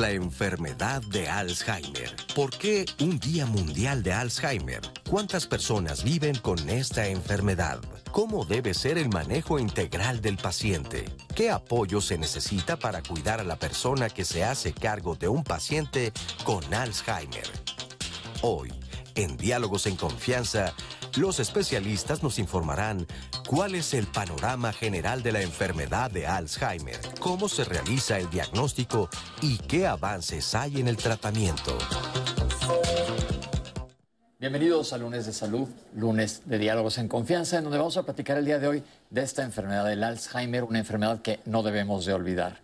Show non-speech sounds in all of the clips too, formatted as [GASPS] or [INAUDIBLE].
La enfermedad de Alzheimer? ¿Por qué un Día Mundial de Alzheimer? ¿Cuántas personas viven con esta enfermedad? ¿Cómo debe ser el manejo integral del paciente? ¿Qué apoyo se necesita para cuidar a la persona que se hace cargo de un paciente con Alzheimer? Hoy, en Diálogos en Confianza, los especialistas nos informarán cuál es el panorama general de la enfermedad de Alzheimer, cómo se realiza el diagnóstico y qué avances hay en el tratamiento. Bienvenidos a Lunes de Salud, lunes de Diálogos en Confianza, en donde vamos a platicar el día de hoy de esta enfermedad del Alzheimer, una enfermedad que no debemos de olvidar.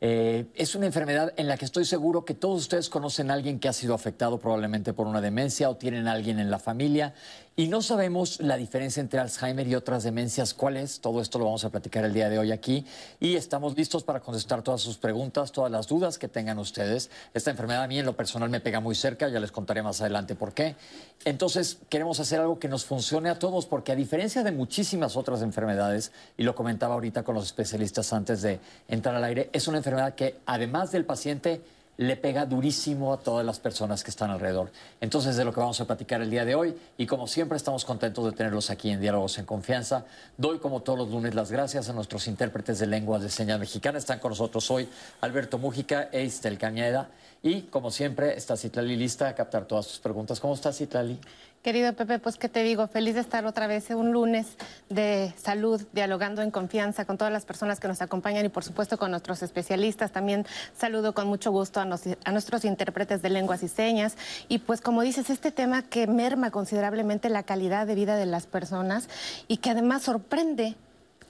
Eh, es una enfermedad en la que estoy seguro que todos ustedes conocen a alguien que ha sido afectado probablemente por una demencia o tienen a alguien en la familia y no sabemos la diferencia entre Alzheimer y otras demencias. ¿Cuál es? Todo esto lo vamos a platicar el día de hoy aquí y estamos listos para contestar todas sus preguntas, todas las dudas que tengan ustedes. Esta enfermedad a mí en lo personal me pega muy cerca, ya les contaré más adelante por qué. Entonces queremos hacer algo que nos funcione a todos porque a diferencia de muchísimas otras enfermedades, y lo comentaba ahorita con los especialistas antes de entrar al aire, es una enfermedad que además del paciente le pega durísimo a todas las personas que están alrededor. Entonces, de lo que vamos a platicar el día de hoy, y como siempre estamos contentos de tenerlos aquí en Diálogos en Confianza, doy como todos los lunes las gracias a nuestros intérpretes de lenguas de señas mexicana. Están con nosotros hoy Alberto Mújica e Istel Cañeda. Y como siempre, está Citlali lista a captar todas sus preguntas. ¿Cómo está Citlali? Querido Pepe, pues qué te digo, feliz de estar otra vez un lunes de salud, dialogando en confianza con todas las personas que nos acompañan y por supuesto con nuestros especialistas. También saludo con mucho gusto a, nuestros intérpretes de lenguas y señas. Y pues como dices, este tema que merma considerablemente la calidad de vida de las personas y que además sorprende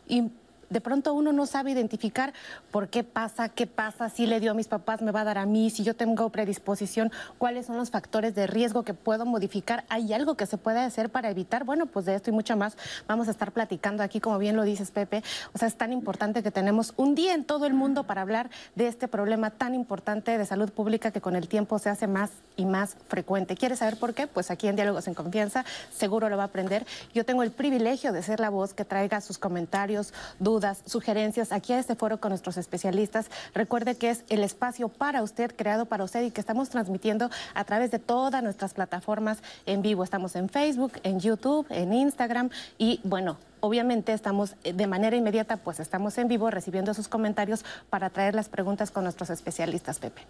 y de pronto uno no sabe identificar por qué pasa, qué pasa, si le dio a mis papás, me va a dar a mí, si yo tengo predisposición, cuáles son los factores de riesgo que puedo modificar, hay algo que se puede hacer para evitar, bueno, pues de esto y mucho más vamos a estar platicando aquí, como bien lo dices Pepe, o sea, es tan importante que tenemos un día en todo el mundo para hablar de este problema tan importante de salud pública que con el tiempo se hace más y más frecuente. ¿Quieres saber por qué? Pues aquí en Diálogos en Confianza seguro lo va a aprender. Yo tengo el privilegio de ser la voz que traiga sus comentarios, dudas, dudas, sugerencias aquí a este foro con nuestros especialistas. Recuerde que es el espacio para usted, creado para usted y que estamos transmitiendo a través de todas nuestras plataformas en vivo. Estamos en Facebook, en YouTube, en Instagram y bueno, obviamente estamos eh, de manera inmediata, pues estamos en vivo recibiendo sus comentarios para traer las preguntas con nuestros especialistas, Pepe.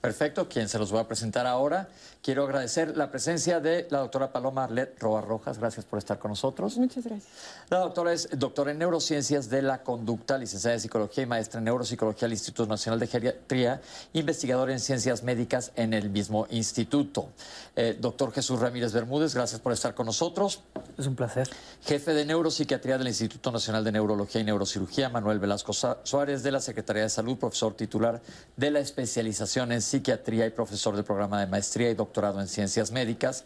Perfecto, quien se los voy a presentar ahora. Quiero agradecer la presencia de la doctora Paloma Arlet Roa Rojas. Gracias por estar con nosotros. Muchas gracias. La doctora es doctora en neurociencias de la conducta, licenciada en psicología y maestra en neuropsicología del Instituto Nacional de Geriatría, investigadora en ciencias médicas en el mismo instituto. Eh, doctor Jesús Ramírez Bermúdez, gracias por estar con nosotros. Es un placer. Jefe de neuropsiquiatría del Instituto Nacional de Neurología y Neurocirugía, Manuel Velasco Suárez, de la Secretaría de Salud, profesor titular de la especialización en psiquiatría y profesor del programa de maestría y doctorado en ciencias médicas,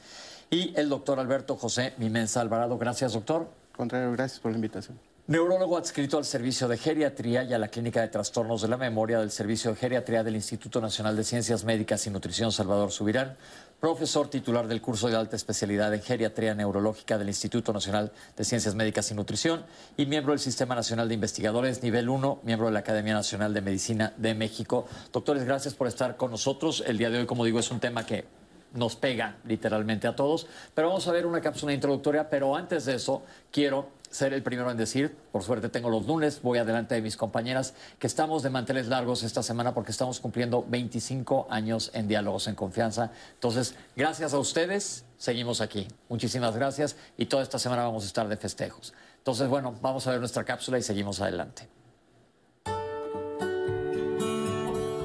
y el doctor Alberto José Mimensa Alvarado. Gracias, doctor. Contrario, gracias por la invitación. Neurólogo adscrito al Servicio de Geriatría y a la Clínica de Trastornos de la Memoria del Servicio de Geriatría del Instituto Nacional de Ciencias Médicas y Nutrición Salvador Subirán, profesor titular del curso de alta especialidad en Geriatría Neurológica del Instituto Nacional de Ciencias Médicas y Nutrición y miembro del Sistema Nacional de Investigadores Nivel 1, miembro de la Academia Nacional de Medicina de México. Doctores, gracias por estar con nosotros. El día de hoy, como digo, es un tema que nos pega literalmente a todos, pero vamos a ver una cápsula introductoria, pero antes de eso quiero ser el primero en decir, por suerte tengo los lunes, voy adelante de mis compañeras, que estamos de manteles largos esta semana porque estamos cumpliendo 25 años en Diálogos en Confianza. Entonces, gracias a ustedes, seguimos aquí. Muchísimas gracias y toda esta semana vamos a estar de festejos. Entonces, bueno, vamos a ver nuestra cápsula y seguimos adelante.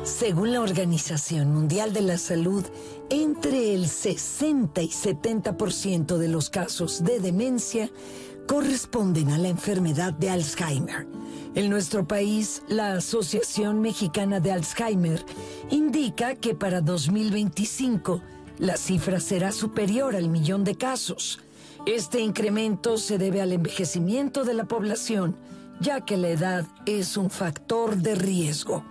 Según la Organización Mundial de la Salud, entre el 60 y 70% de los casos de demencia corresponden a la enfermedad de Alzheimer. En nuestro país, la Asociación Mexicana de Alzheimer indica que para 2025 la cifra será superior al millón de casos. Este incremento se debe al envejecimiento de la población, ya que la edad es un factor de riesgo.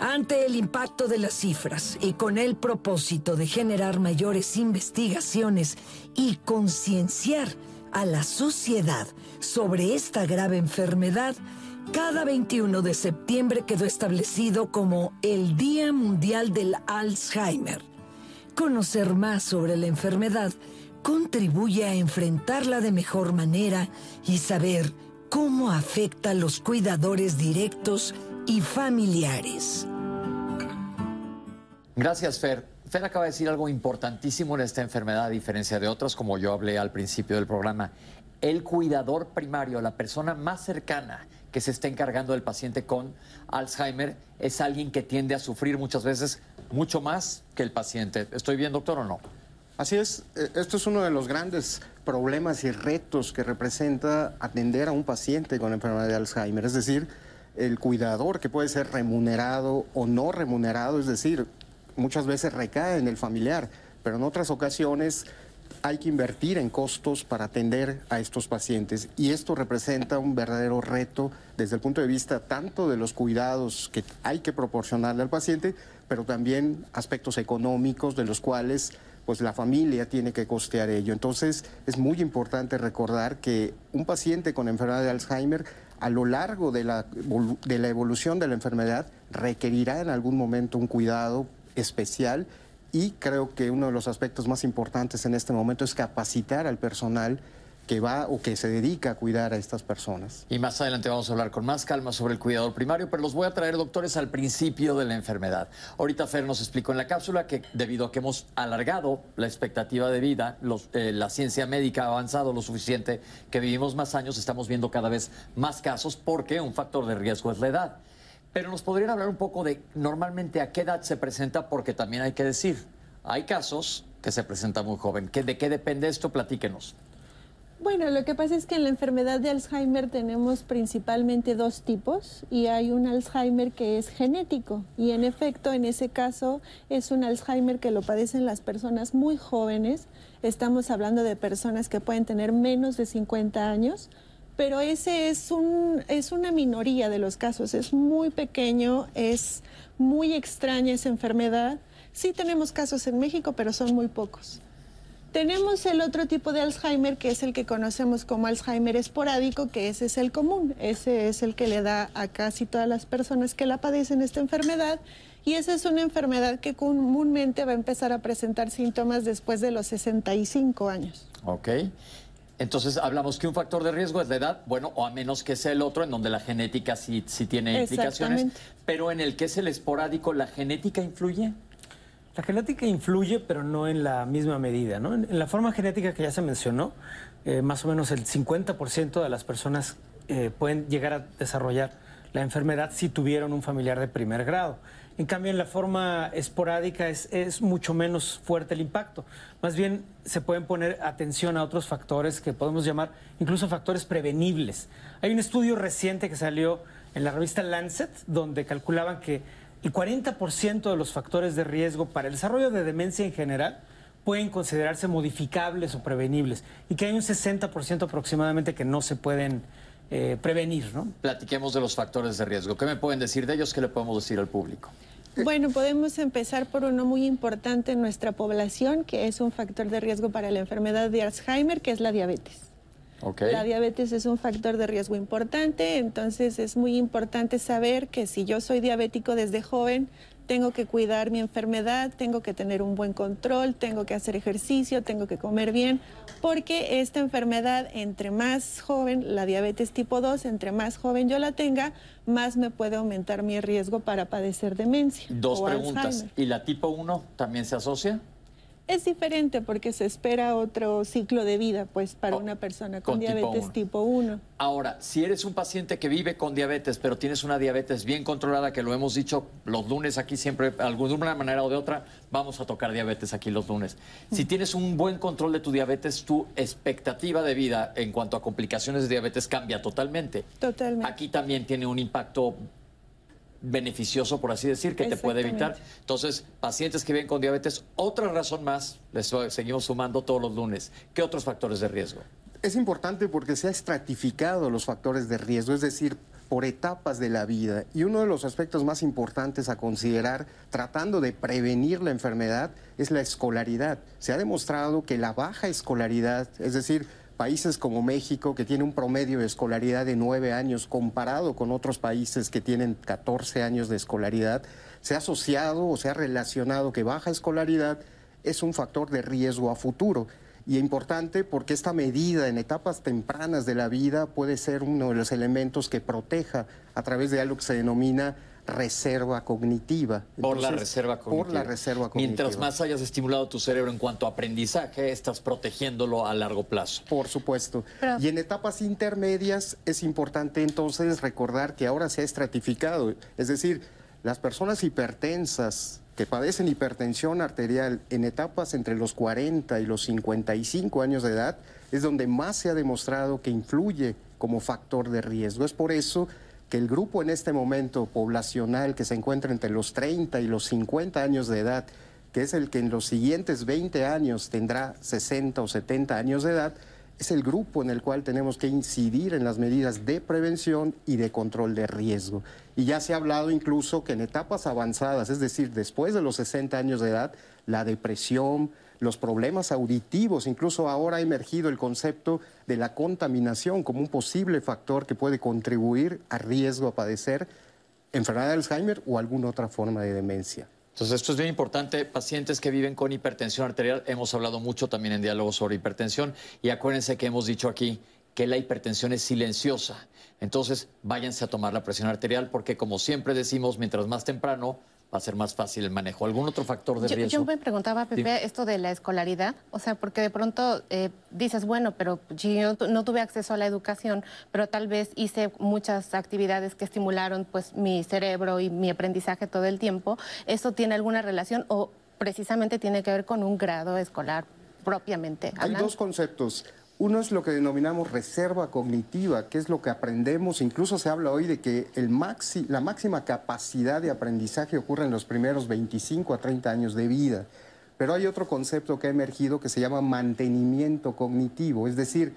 Ante el impacto de las cifras y con el propósito de generar mayores investigaciones y concienciar a la sociedad sobre esta grave enfermedad, cada 21 de septiembre quedó establecido como el Día Mundial del Alzheimer. Conocer más sobre la enfermedad contribuye a enfrentarla de mejor manera y saber cómo afecta a los cuidadores directos y familiares. Gracias, Fer. Fer acaba de decir algo importantísimo en esta enfermedad, a diferencia de otras, como yo hablé al principio del programa. El cuidador primario, la persona más cercana que se está encargando del paciente con Alzheimer, es alguien que tiende a sufrir muchas veces mucho más que el paciente. ¿Estoy bien, doctor, o no? Así es, eh, esto es uno de los grandes problemas y retos que representa atender a un paciente con enfermedad de Alzheimer, es decir, el cuidador que puede ser remunerado o no remunerado, es decir, muchas veces recae en el familiar, pero en otras ocasiones hay que invertir en costos para atender a estos pacientes y esto representa un verdadero reto desde el punto de vista tanto de los cuidados que hay que proporcionarle al paciente, pero también aspectos económicos de los cuales pues la familia tiene que costear ello. Entonces es muy importante recordar que un paciente con enfermedad de Alzheimer a lo largo de la, de la evolución de la enfermedad requerirá en algún momento un cuidado especial y creo que uno de los aspectos más importantes en este momento es capacitar al personal que va o que se dedica a cuidar a estas personas. Y más adelante vamos a hablar con más calma sobre el cuidador primario, pero los voy a traer, doctores, al principio de la enfermedad. Ahorita Fer nos explicó en la cápsula que debido a que hemos alargado la expectativa de vida, eh, la ciencia médica ha avanzado lo suficiente, que vivimos más años, estamos viendo cada vez más casos porque un factor de riesgo es la edad. Pero nos podrían hablar un poco de normalmente a qué edad se presenta, porque también hay que decir, hay casos que se presentan muy joven. ¿De qué depende esto? Platíquenos. Bueno, lo que pasa es que en la enfermedad de Alzheimer tenemos principalmente dos tipos y hay un Alzheimer que es genético y en efecto en ese caso es un Alzheimer que lo padecen las personas muy jóvenes. Estamos hablando de personas que pueden tener menos de 50 años, pero ese es, un, es una minoría de los casos, es muy pequeño, es muy extraña esa enfermedad. Sí tenemos casos en México, pero son muy pocos. Tenemos el otro tipo de Alzheimer, que es el que conocemos como Alzheimer esporádico, que ese es el común. Ese es el que le da a casi todas las personas que la padecen esta enfermedad. Y esa es una enfermedad que comúnmente va a empezar a presentar síntomas después de los 65 años. Ok. Entonces hablamos que un factor de riesgo es la edad, bueno, o a menos que sea el otro, en donde la genética sí, sí tiene implicaciones. Pero en el que es el esporádico, ¿la genética influye? La genética influye, pero no en la misma medida. ¿no? En, la forma genética que ya se mencionó, eh, más o menos el 50% de las personas eh, pueden llegar a desarrollar la enfermedad si tuvieron un familiar de primer grado. En cambio, en la forma esporádica es, mucho menos fuerte el impacto. Más bien se pueden poner atención a otros factores que podemos llamar incluso factores prevenibles. Hay un estudio reciente que salió en la revista Lancet donde calculaban que el 40% de los factores de riesgo para el desarrollo de demencia en general pueden considerarse modificables o prevenibles y que hay un 60% aproximadamente que no se pueden eh, prevenir. ¿no? Platiquemos de los factores de riesgo. ¿Qué me pueden decir de ellos? ¿Qué le podemos decir al público? Bueno, podemos empezar por uno muy importante en nuestra población, que es un factor de riesgo para la enfermedad de Alzheimer, que es la diabetes. La diabetes es un factor de riesgo importante, entonces es muy importante saber que si yo soy diabético desde joven, tengo que cuidar mi enfermedad, tengo que tener un buen control, tengo que hacer ejercicio, tengo que comer bien, porque esta enfermedad, entre más joven, la diabetes tipo 2, entre más joven yo la tenga, más me puede aumentar mi riesgo para padecer demencia. Dos preguntas. ¿Y la tipo 1 también se asocia? Es diferente porque se espera otro ciclo de vida, pues, para oh, una persona con, diabetes tipo 1. Ahora, si eres un paciente que vive con diabetes, pero tienes una diabetes bien controlada, que lo hemos dicho los lunes aquí siempre, de alguna manera o de otra, vamos a tocar diabetes aquí los lunes. Si mm. tienes un buen control de tu diabetes, tu expectativa de vida en cuanto a complicaciones de diabetes cambia totalmente. Totalmente. Aquí también tiene un impacto beneficioso, por así decir, que te puede evitar. Entonces, pacientes que viven con diabetes, otra razón más, les seguimos sumando todos los lunes. ¿Qué otros factores de riesgo? Es importante porque se ha estratificado los factores de riesgo, es decir, por etapas de la vida. Y uno de los aspectos más importantes a considerar tratando de prevenir la enfermedad es la escolaridad. Se ha demostrado que la baja escolaridad, es decir, países como México, que tiene un promedio de escolaridad de nueve años comparado con otros países que tienen 14 años de escolaridad, se ha asociado o se ha relacionado que baja escolaridad es un factor de riesgo a futuro. Y es importante porque esta medida en etapas tempranas de la vida puede ser uno de los elementos que proteja a través de algo que se denomina reserva cognitiva. por la reserva cognitiva. Por la reserva cognitiva. Mientras más hayas estimulado tu cerebro en cuanto a aprendizaje, estás protegiéndolo a largo plazo. Por supuesto. Y en etapas intermedias es importante entonces recordar que ahora se ha estratificado. Es decir, las personas hipertensas que padecen hipertensión arterial en etapas entre los 40 y los 55 años de edad es donde más se ha demostrado que influye como factor de riesgo. Es por eso que el grupo en este momento poblacional que se encuentra entre los 30 y los 50 años de edad, que es el que en los siguientes 20 años tendrá 60 o 70 años de edad, es el grupo en el cual tenemos que incidir en las medidas de prevención y de control de riesgo. Y ya se ha hablado incluso que en etapas avanzadas, es decir, después de los 60 años de edad, la depresión, los problemas auditivos, incluso ahora ha emergido el concepto de la contaminación como un posible factor que puede contribuir a riesgo a padecer enfermedad de Alzheimer o alguna otra forma de demencia. Entonces, esto es bien importante. Pacientes que viven con hipertensión arterial, hemos hablado mucho también en diálogo sobre hipertensión y acuérdense que hemos dicho aquí que la hipertensión es silenciosa. Entonces, váyanse a tomar la presión arterial porque, como siempre decimos, mientras más temprano, va a ser más fácil el manejo. ¿Algún otro factor de riesgo? Yo me preguntaba, Pepe, esto de la escolaridad, o sea, porque de pronto eh, dices, bueno, pero yo no tuve acceso a la educación, pero tal vez hice muchas actividades que estimularon pues mi cerebro y mi aprendizaje todo el tiempo. ¿Eso tiene alguna relación o precisamente tiene que ver con un grado escolar propiamente? Hay dos conceptos. Uno es lo que denominamos reserva cognitiva, que es lo que aprendemos. Incluso se habla hoy de que la máxima capacidad de aprendizaje ocurre en los primeros 25 a 30 años de vida. Pero hay otro concepto que ha emergido que se llama mantenimiento cognitivo, es decir,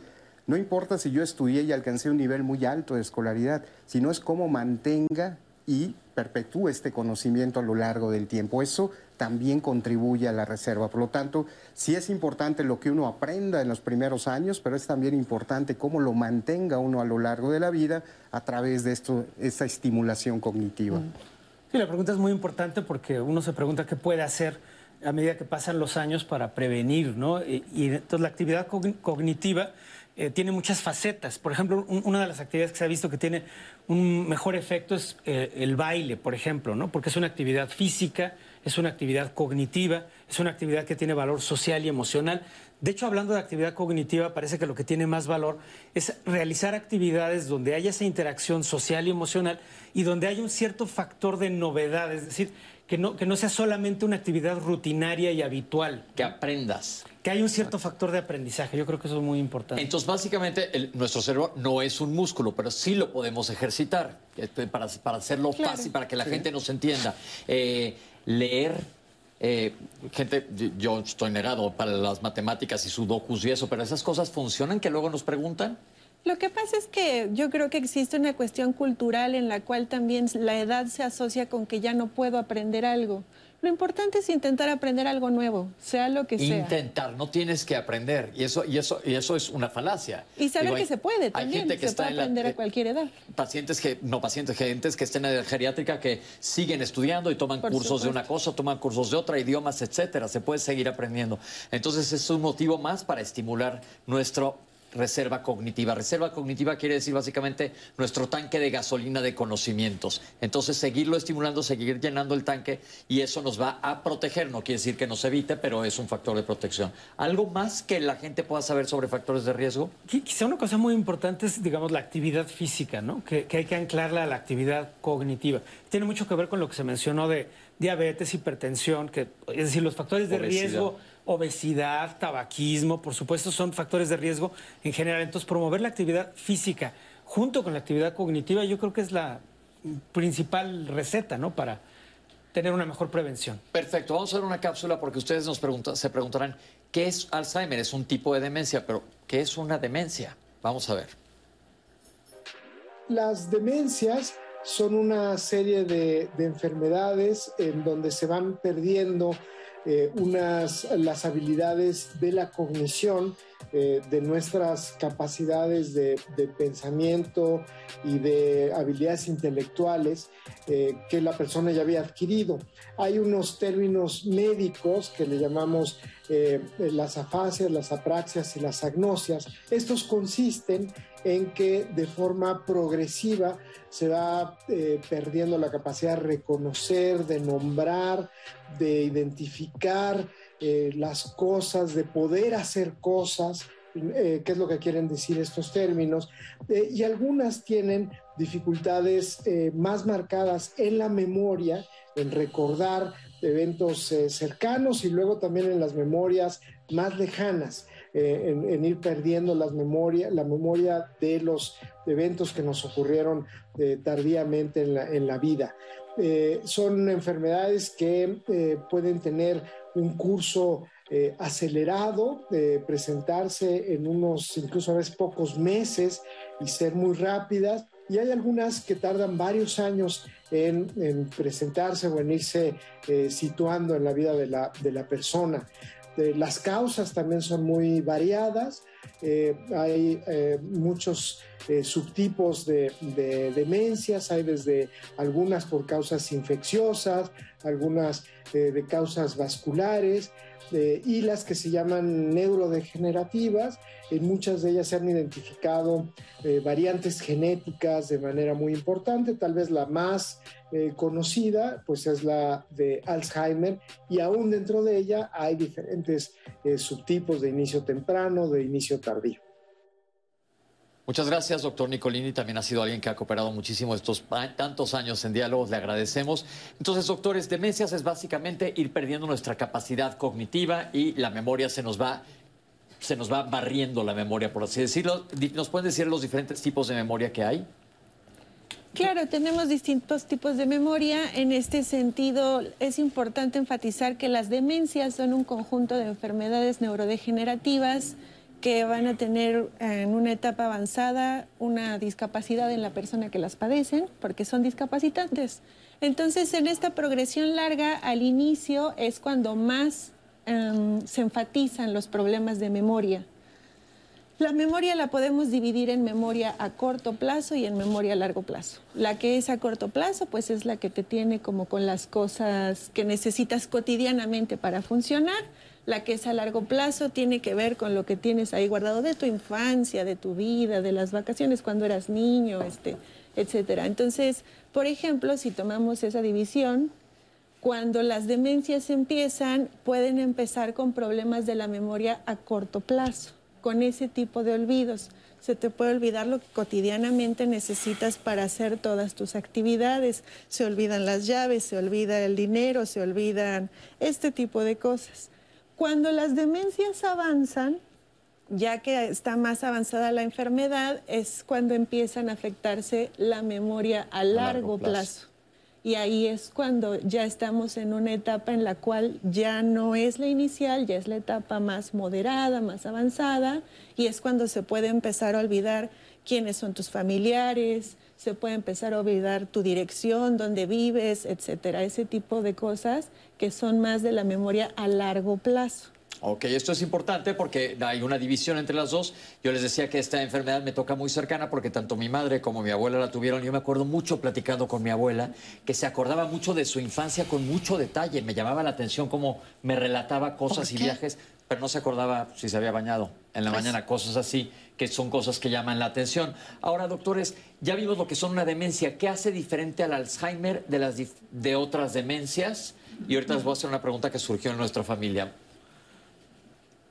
no importa si yo estudié y alcancé un nivel muy alto de escolaridad, sino es cómo mantenga y perpetúe este conocimiento a lo largo del tiempo. Eso también contribuye a la reserva. Por lo tanto, sí es importante lo que uno aprenda en los primeros años, pero es también importante cómo lo mantenga uno a lo largo de la vida a través de esto, esta estimulación cognitiva. Sí, la pregunta es muy importante porque uno se pregunta qué puede hacer a medida que pasan los años para prevenir, ¿no? Y, entonces la actividad cognitiva eh, tiene muchas facetas. Por ejemplo, una de las actividades que se ha visto que tiene un mejor efecto es eh, el baile, por ejemplo, ¿no? Porque es una actividad física, es una actividad cognitiva, es una actividad que tiene valor social y emocional. De hecho, hablando de actividad cognitiva, parece que lo que tiene más valor es realizar actividades donde haya esa interacción social y emocional y donde haya un cierto factor de novedad, es decir, que no, que no sea solamente una actividad rutinaria y habitual. Que aprendas. Que hay un cierto factor de aprendizaje. Yo creo que eso es muy importante. Entonces, básicamente, nuestro cerebro no es un músculo, pero sí lo podemos ejercitar este, para, para hacerlo fácil, para que la gente nos entienda. Eh, leer eh, gente, yo estoy negado para las matemáticas y sudokus y eso, pero esas cosas funcionan que luego nos preguntan. Lo que pasa es que yo creo que existe una cuestión cultural en la cual también la edad se asocia con que ya no puedo aprender algo. Lo importante es intentar aprender algo nuevo, sea lo que sea. Intentar, no tienes que aprender. Y eso, y eso, y eso es una falacia. Y saber que se puede también. Hay gente que se puede aprender a cualquier edad. Pacientes que, no pacientes, gentes que estén en la geriátrica que siguen estudiando y toman cursos de una cosa, toman cursos de otra, idiomas, etcétera. Se puede seguir aprendiendo. Entonces es un motivo más para estimular nuestro reserva cognitiva. Reserva cognitiva quiere decir básicamente nuestro tanque de gasolina de conocimientos. Entonces, seguirlo estimulando, seguir llenando el tanque y eso nos va a proteger. No quiere decir que nos evite, pero es un factor de protección. ¿Algo más que la gente pueda saber sobre factores de riesgo? Quizá una cosa muy importante es, digamos, la actividad física, ¿no? Que, que hay que anclarla a la actividad cognitiva. Tiene mucho que ver con lo que se mencionó de diabetes, hipertensión, que, es decir, los factores de riesgo obesidad, tabaquismo, por supuesto, son factores de riesgo en general. Entonces, promover la actividad física junto con la actividad cognitiva, yo creo que es la principal receta, ¿no? Para tener una mejor prevención. Perfecto, vamos a ver una cápsula porque ustedes nos preguntan, se preguntarán, ¿qué es Alzheimer? Es un tipo de demencia, pero ¿qué es una demencia? Vamos a ver. Las demencias son una serie de, de enfermedades en donde se van perdiendo eh, unas, las habilidades de la cognición, eh, de nuestras capacidades de, pensamiento y de habilidades intelectuales eh, que la persona ya había adquirido. Hay unos términos médicos que le llamamos las afasias, las apraxias y las agnosias. Estos consisten en que de forma progresiva se va eh, perdiendo la capacidad de reconocer, de nombrar, de identificar eh, las cosas, de poder hacer cosas, eh, qué es lo que quieren decir estos términos, y algunas tienen dificultades más marcadas en la memoria, en recordar eventos cercanos y luego también en las memorias más lejanas. Eh, en, ir perdiendo las memorias, la memoria de los eventos que nos ocurrieron eh, tardíamente en la, vida. Eh, son enfermedades que pueden tener un curso acelerado, presentarse en unos, incluso a veces pocos meses y ser muy rápidas. Y hay algunas que tardan varios años en, presentarse o en irse situando en la vida de la persona. Este, las causas también son muy variadas. Eh, hay eh, muchos eh, subtipos de, demencias, hay desde algunas por causas infecciosas, algunas de causas vasculares y las que se llaman neurodegenerativas. En muchas de ellas se han identificado variantes genéticas de manera muy importante, tal vez la más eh, conocida, pues es la de Alzheimer y aún dentro de ella hay diferentes eh, subtipos de inicio temprano, de inicio tardío. Muchas gracias, doctor Nicolini. También ha sido alguien que ha cooperado muchísimo estos tantos años en diálogos. Le agradecemos. Entonces, doctores, demencias es básicamente ir perdiendo nuestra capacidad cognitiva y la memoria se nos va se nos va barriendo la memoria, por así decirlo. ¿Nos pueden decir los diferentes tipos de memoria que hay? Claro, tenemos distintos tipos de memoria. En este sentido, es importante enfatizar que las demencias son un conjunto de enfermedades neurodegenerativas que van a tener en una etapa avanzada una discapacidad en la persona que las padecen, porque son discapacitantes. Entonces, en esta progresión larga, al inicio es cuando más em, se enfatizan los problemas de memoria. La memoria la podemos dividir en memoria a corto plazo y en memoria a largo plazo. La que es a corto plazo, pues es la que te tiene como con las cosas que necesitas cotidianamente para funcionar. La que es a largo plazo tiene que ver con lo que tienes ahí guardado de tu infancia, de tu vida, de las vacaciones cuando eras niño, este, etcétera. Entonces, por ejemplo, si tomamos esa división, cuando las demencias empiezan, pueden empezar con problemas de la memoria a corto plazo con ese tipo de olvidos. Se te puede olvidar lo que cotidianamente necesitas para hacer todas tus actividades. Se olvidan las llaves, se olvida el dinero, se olvidan este tipo de cosas. Cuando las demencias avanzan, ya que está más avanzada la enfermedad, es cuando empiezan a afectarse la memoria a largo, plazo. Y ahí es cuando ya estamos en una etapa en la cual ya no es la inicial, ya es la etapa más moderada, más avanzada, y es cuando se puede empezar a olvidar quiénes son tus familiares, se puede empezar a olvidar tu dirección, dónde vives, etcétera, ese tipo de cosas que son más de la memoria a largo plazo. Ok, esto es importante porque hay una división entre las dos. Yo les decía que esta enfermedad me toca muy cercana porque tanto mi madre como mi abuela la tuvieron. Yo me acuerdo mucho platicando con mi abuela, que se acordaba mucho de su infancia con mucho detalle. Me llamaba la atención cómo me relataba cosas y viajes, pero no se acordaba si se había bañado en la pues mañana, cosas así, que son cosas que llaman la atención. Ahora, doctores, ya vimos lo que son una demencia. ¿Qué hace diferente al Alzheimer de, las de otras demencias? Y ahorita les voy a hacer una pregunta que surgió en nuestra familia.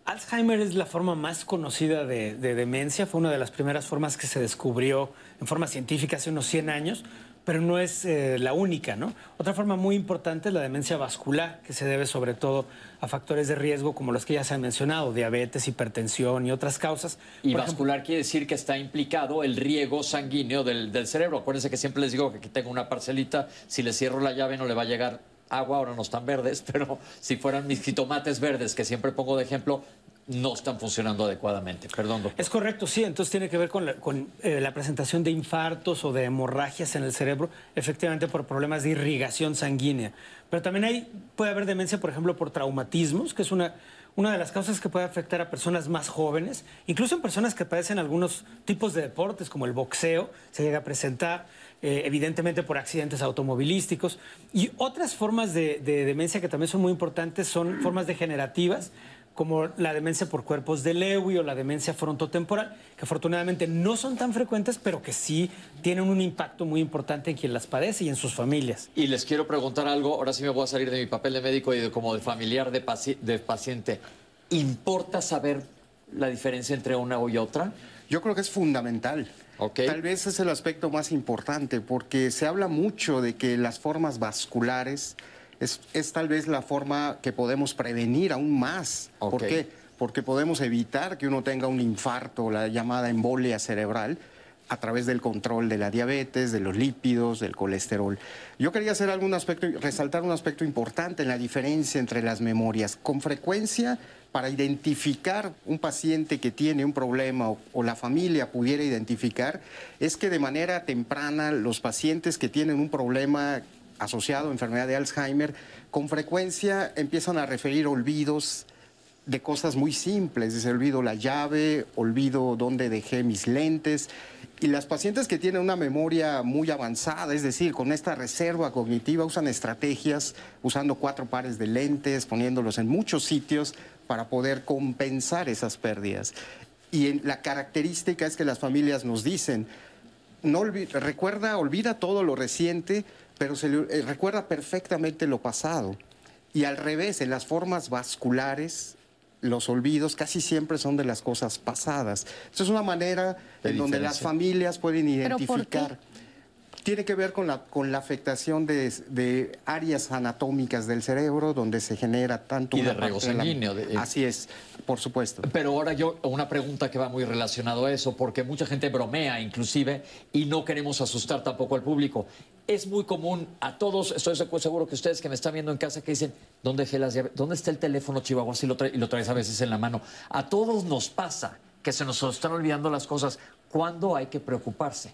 Alzheimer es la forma más conocida de, demencia, fue una de las primeras formas que se descubrió en forma científica hace unos 100 años, pero no es eh, la única, ¿no? Otra forma muy importante es la demencia vascular, que se debe sobre todo a factores de riesgo como los que ya se han mencionado, diabetes, hipertensión y otras causas. Y Por vascular quiere decir que está implicado el riego sanguíneo del, del cerebro. Acuérdense que siempre les digo que aquí tengo una parcelita, si le cierro la llave no le va a llegar agua, ahora no están verdes, [LAUGHS] pero si fueran mis jitomates verdes, que siempre pongo de ejemplo, no están funcionando adecuadamente. Perdón, doctor. Es correcto, sí. Entonces tiene que ver con, eh, la presentación de infartos o de hemorragias en el cerebro, efectivamente por problemas de irrigación sanguínea. Pero también hay, puede haber demencia, por ejemplo, por traumatismos, que es una, una de las causas que puede afectar a personas más jóvenes, incluso en personas que padecen algunos tipos de deportes, como el boxeo, se llega a presentar, eh, evidentemente por accidentes automovilísticos. Y otras formas de demencia que también son muy importantes son formas degenerativas como la demencia por cuerpos de Lewy o la demencia frontotemporal, que afortunadamente no son tan frecuentes, pero que sí tienen un impacto muy importante en quien las padece y en sus familias. Y les quiero preguntar algo, ahora sí me voy a salir de mi papel de médico y de, como de familiar de, paci de paciente. ¿Importa saber la diferencia entre una y otra? Yo creo que es fundamental. Okay. Tal vez es el aspecto más importante porque se habla mucho de que las formas vasculares es, es tal vez la forma que podemos prevenir aún más. ¿Por qué? Porque podemos evitar que uno tenga un infarto, la llamada embolia cerebral, a través del control de la diabetes, de los lípidos, del colesterol. Yo quería hacer algún aspecto, resaltar un aspecto importante en la diferencia entre las memorias. Con frecuencia, para identificar un paciente que tiene un problema o, o, la familia pudiera identificar, es que de manera temprana los pacientes que tienen un problema asociado a enfermedad de Alzheimer, con frecuencia empiezan a referir olvidos de cosas muy simples, dice olvido la llave, olvido dónde dejé mis lentes. Y las pacientes que tienen una memoria muy avanzada, es decir, con esta reserva cognitiva, usan estrategias usando cuatro pares de lentes, poniéndolos en muchos sitios para poder compensar esas pérdidas. Y la característica es que las familias nos dicen, no olvida, recuerda, olvida todo lo reciente, pero se le, eh, recuerda perfectamente lo pasado. Y al revés, en las formas vasculares, los olvidos casi siempre son de las cosas pasadas. Esto es una manera De en donde las familias pueden ¿Pero por identificar. Tiene que ver con la, con la afectación de, de áreas anatómicas del cerebro donde se genera tanto Y de una riego la- de- Así es, por supuesto. Pero ahora yo, una pregunta que va muy relacionado a eso, porque mucha gente bromea inclusive y no queremos asustar tampoco al público. Es muy común a todos, estoy segu- seguro que ustedes que me están viendo en casa que dicen, ¿dónde dejé las llaves? ¿Dónde está el teléfono Chihuahua? Si lo y lo traes a veces en la mano. A todos nos pasa que se nos están olvidando las cosas. ¿Cuándo hay que preocuparse?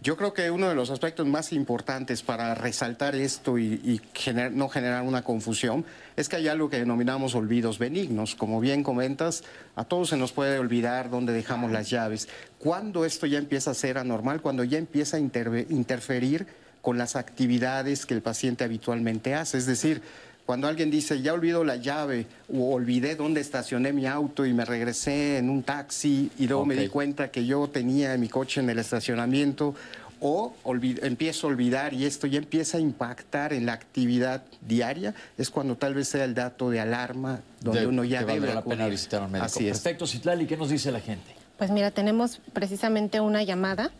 Yo creo que uno de los aspectos más importantes para resaltar esto y, y gener- no generar una confusión es que hay algo que denominamos olvidos benignos. Como bien comentas, a todos se nos puede olvidar dónde dejamos las llaves. Cuando esto ya empieza a ser anormal, cuando ya empieza a interferir con las actividades que el paciente habitualmente hace. Es decir, cuando alguien dice, ya olvido la llave o olvidé dónde estacioné mi auto y me regresé en un taxi y luego me di cuenta que yo tenía mi coche en el estacionamiento o empiezo a olvidar y esto ya empieza a impactar en la actividad diaria, es cuando tal vez sea el dato de alarma donde De- uno ya debe la pena visitar a un médico. Así es. Perfecto, Citlali, ¿qué nos dice la gente? Pues mira, tenemos precisamente una llamada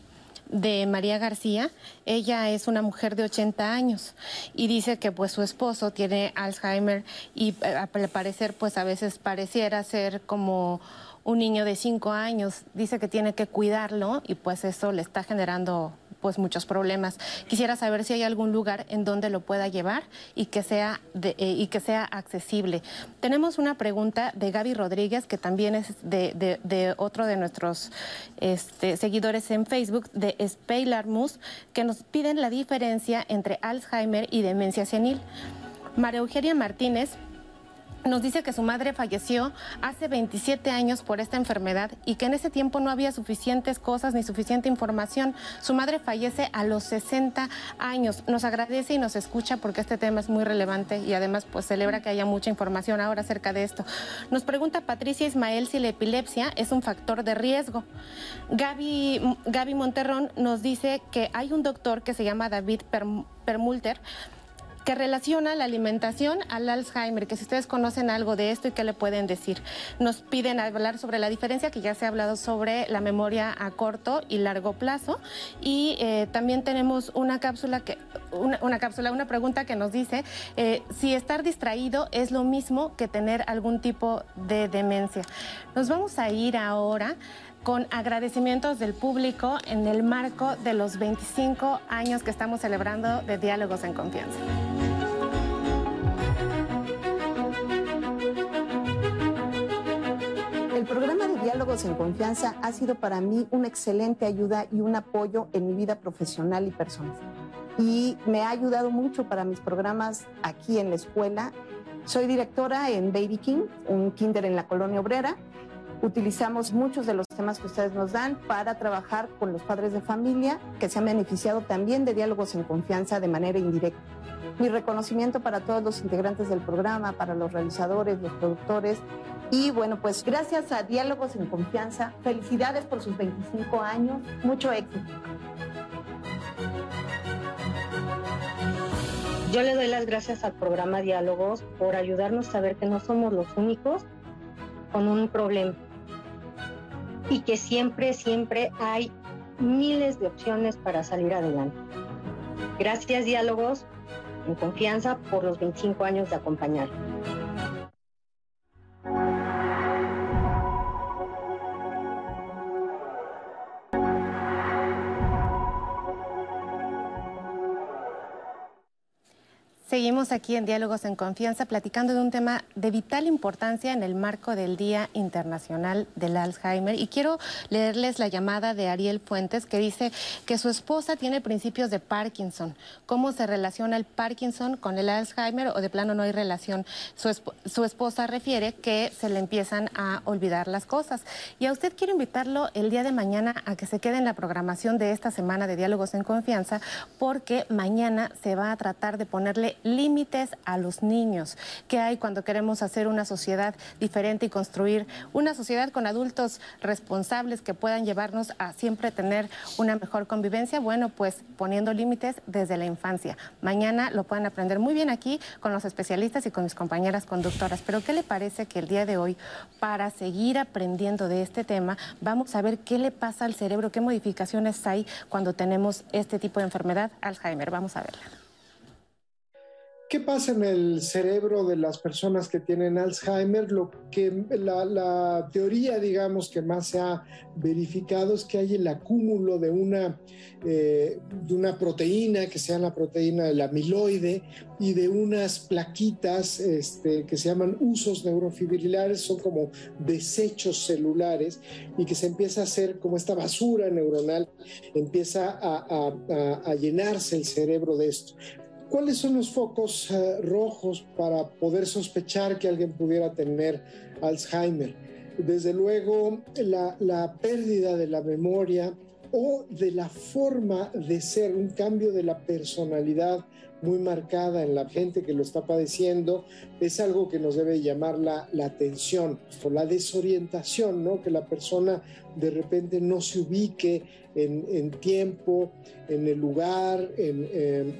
de María García. Ella es una mujer de 80 años y dice que pues su esposo tiene Alzheimer y eh, al parecer pues a veces pareciera ser como un niño de 5 años. Dice que tiene que cuidarlo y pues eso le está generando pues muchos problemas. Quisiera saber si hay algún lugar en donde lo pueda llevar y que sea de- eh, y que sea accesible. Tenemos una pregunta de Gaby Rodríguez que también es de, otro de nuestros este, seguidores en Facebook de Speilarmus que nos piden la diferencia entre Alzheimer y demencia senil. María Eugenia Martínez nos dice que su madre falleció hace 27 años por esta enfermedad y que en ese tiempo no había suficientes cosas ni suficiente información. Su madre fallece a los 60 años. Nos agradece y nos escucha porque este tema es muy relevante y además pues celebra que haya mucha información ahora acerca de esto. Nos pregunta Patricia Ismael si la epilepsia es un factor de riesgo. Gaby, Gaby Monterrón nos dice que hay un doctor que se llama David Perm- Permulter que relaciona la alimentación al Alzheimer, que si ustedes conocen algo de esto y qué le pueden decir. Nos piden hablar sobre la diferencia, que ya se ha hablado sobre la memoria a corto y largo plazo. Y eh, también tenemos una cápsula, que, una, cápsula, una pregunta que nos dice eh, si estar distraído es lo mismo que tener algún tipo de demencia. Nos vamos a ir ahora con agradecimientos del público en el marco de los 25 años que estamos celebrando de Diálogos en Confianza. El programa de Diálogos en Confianza ha sido para mí una excelente ayuda y un apoyo en mi vida profesional y personal. Y me ha ayudado mucho para mis programas aquí en la escuela. Soy directora en Baby King, un kinder en la colonia obrera, Utilizamos muchos de los temas que ustedes nos dan para trabajar con los padres de familia que se han beneficiado también de diálogos en confianza de manera indirecta. Mi reconocimiento para todos los integrantes del programa, para los realizadores, los productores. Y bueno, pues gracias a Diálogos en Confianza, felicidades por sus 25 años, mucho éxito. Yo le doy las gracias al programa Diálogos por ayudarnos a saber que no somos los únicos con un problema y que siempre, siempre hay miles de opciones para salir adelante. Gracias Diálogos en confianza por los 25 años de acompañar. Seguimos aquí en Diálogos en Confianza platicando de un tema de vital importancia en el marco del Día Internacional del Alzheimer. Y quiero leerles la llamada de Ariel Fuentes que dice que su esposa tiene principios de Parkinson. ¿Cómo se relaciona el Parkinson con el Alzheimer o de plano no hay relación? Su, esposa refiere que se le empiezan a olvidar las cosas. Y a usted quiero invitarlo el día de mañana a que se quede en la programación de esta semana de Diálogos en Confianza porque mañana se va a tratar de ponerle límites a los niños. ¿Qué hay cuando queremos hacer una sociedad diferente y construir una sociedad con adultos responsables que puedan llevarnos a siempre tener una mejor convivencia? Bueno, pues poniendo límites desde la infancia. Mañana lo pueden aprender muy bien aquí con los especialistas y con mis compañeras conductoras. Pero ¿qué le parece que el día de hoy, para seguir aprendiendo de este tema, vamos a ver qué le pasa al cerebro, qué modificaciones hay cuando tenemos este tipo de enfermedad, Alzheimer? Vamos a verla. ¿Qué pasa en el cerebro de las personas que tienen Alzheimer? Lo que la, teoría, digamos, que más se ha verificado es que hay el acúmulo de una, eh, de una proteína que se llama la proteína del amiloide y de unas plaquitas este, que se llaman usos neurofibrilares, son como desechos celulares y que se empieza a hacer como esta basura neuronal, empieza a llenarse el cerebro de esto. ¿Cuáles son los focos eh, rojos para poder sospechar que alguien pudiera tener Alzheimer? Desde luego, la, la pérdida de la memoria o de la forma de ser, un cambio de la personalidad muy marcada en la gente que lo está padeciendo, es algo que nos debe llamar la, atención, o la desorientación, ¿no? Que la persona de repente no se ubique en, tiempo, en el lugar,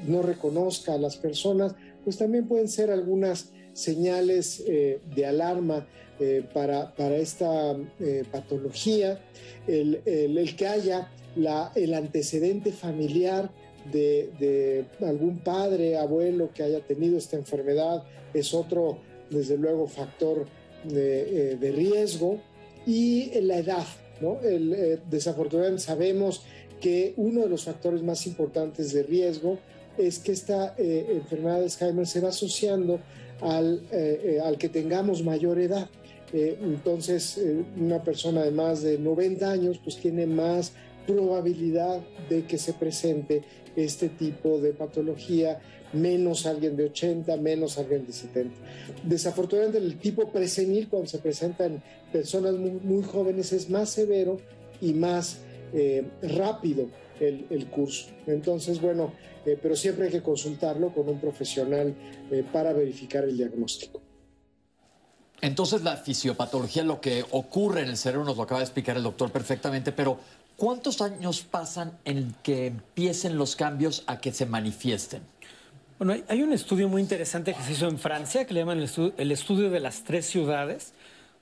no reconozca a las personas, pues también pueden ser algunas señales eh, de alarma eh, para, para, esta eh, patología, el, el, que haya la, el antecedente familiar de, algún padre, abuelo que haya tenido esta enfermedad es otro, desde luego, factor de, eh, riesgo. Y la edad, ¿no? Eh, desafortunadamente sabemos que uno de los factores más importantes de riesgo es que esta eh, enfermedad de Alzheimer se va asociando al, al que tengamos mayor edad. entonces, una persona de más de 90 años pues tiene más probabilidad de que se presente este tipo de patología, menos alguien de 80, menos alguien de 70. Desafortunadamente el tipo presenil cuando se presenta en personas muy, jóvenes es más severo y más eh, rápido el, curso. Entonces, bueno, eh, pero siempre hay que consultarlo con un profesional eh, para verificar el diagnóstico. Entonces la fisiopatología, lo que ocurre en el cerebro, nos lo acaba de explicar el doctor perfectamente, pero ¿Cuántos años pasan en que empiecen los cambios a que se manifiesten? Bueno, hay, un estudio muy interesante que se hizo en Francia que le llaman el estudio, de las tres ciudades,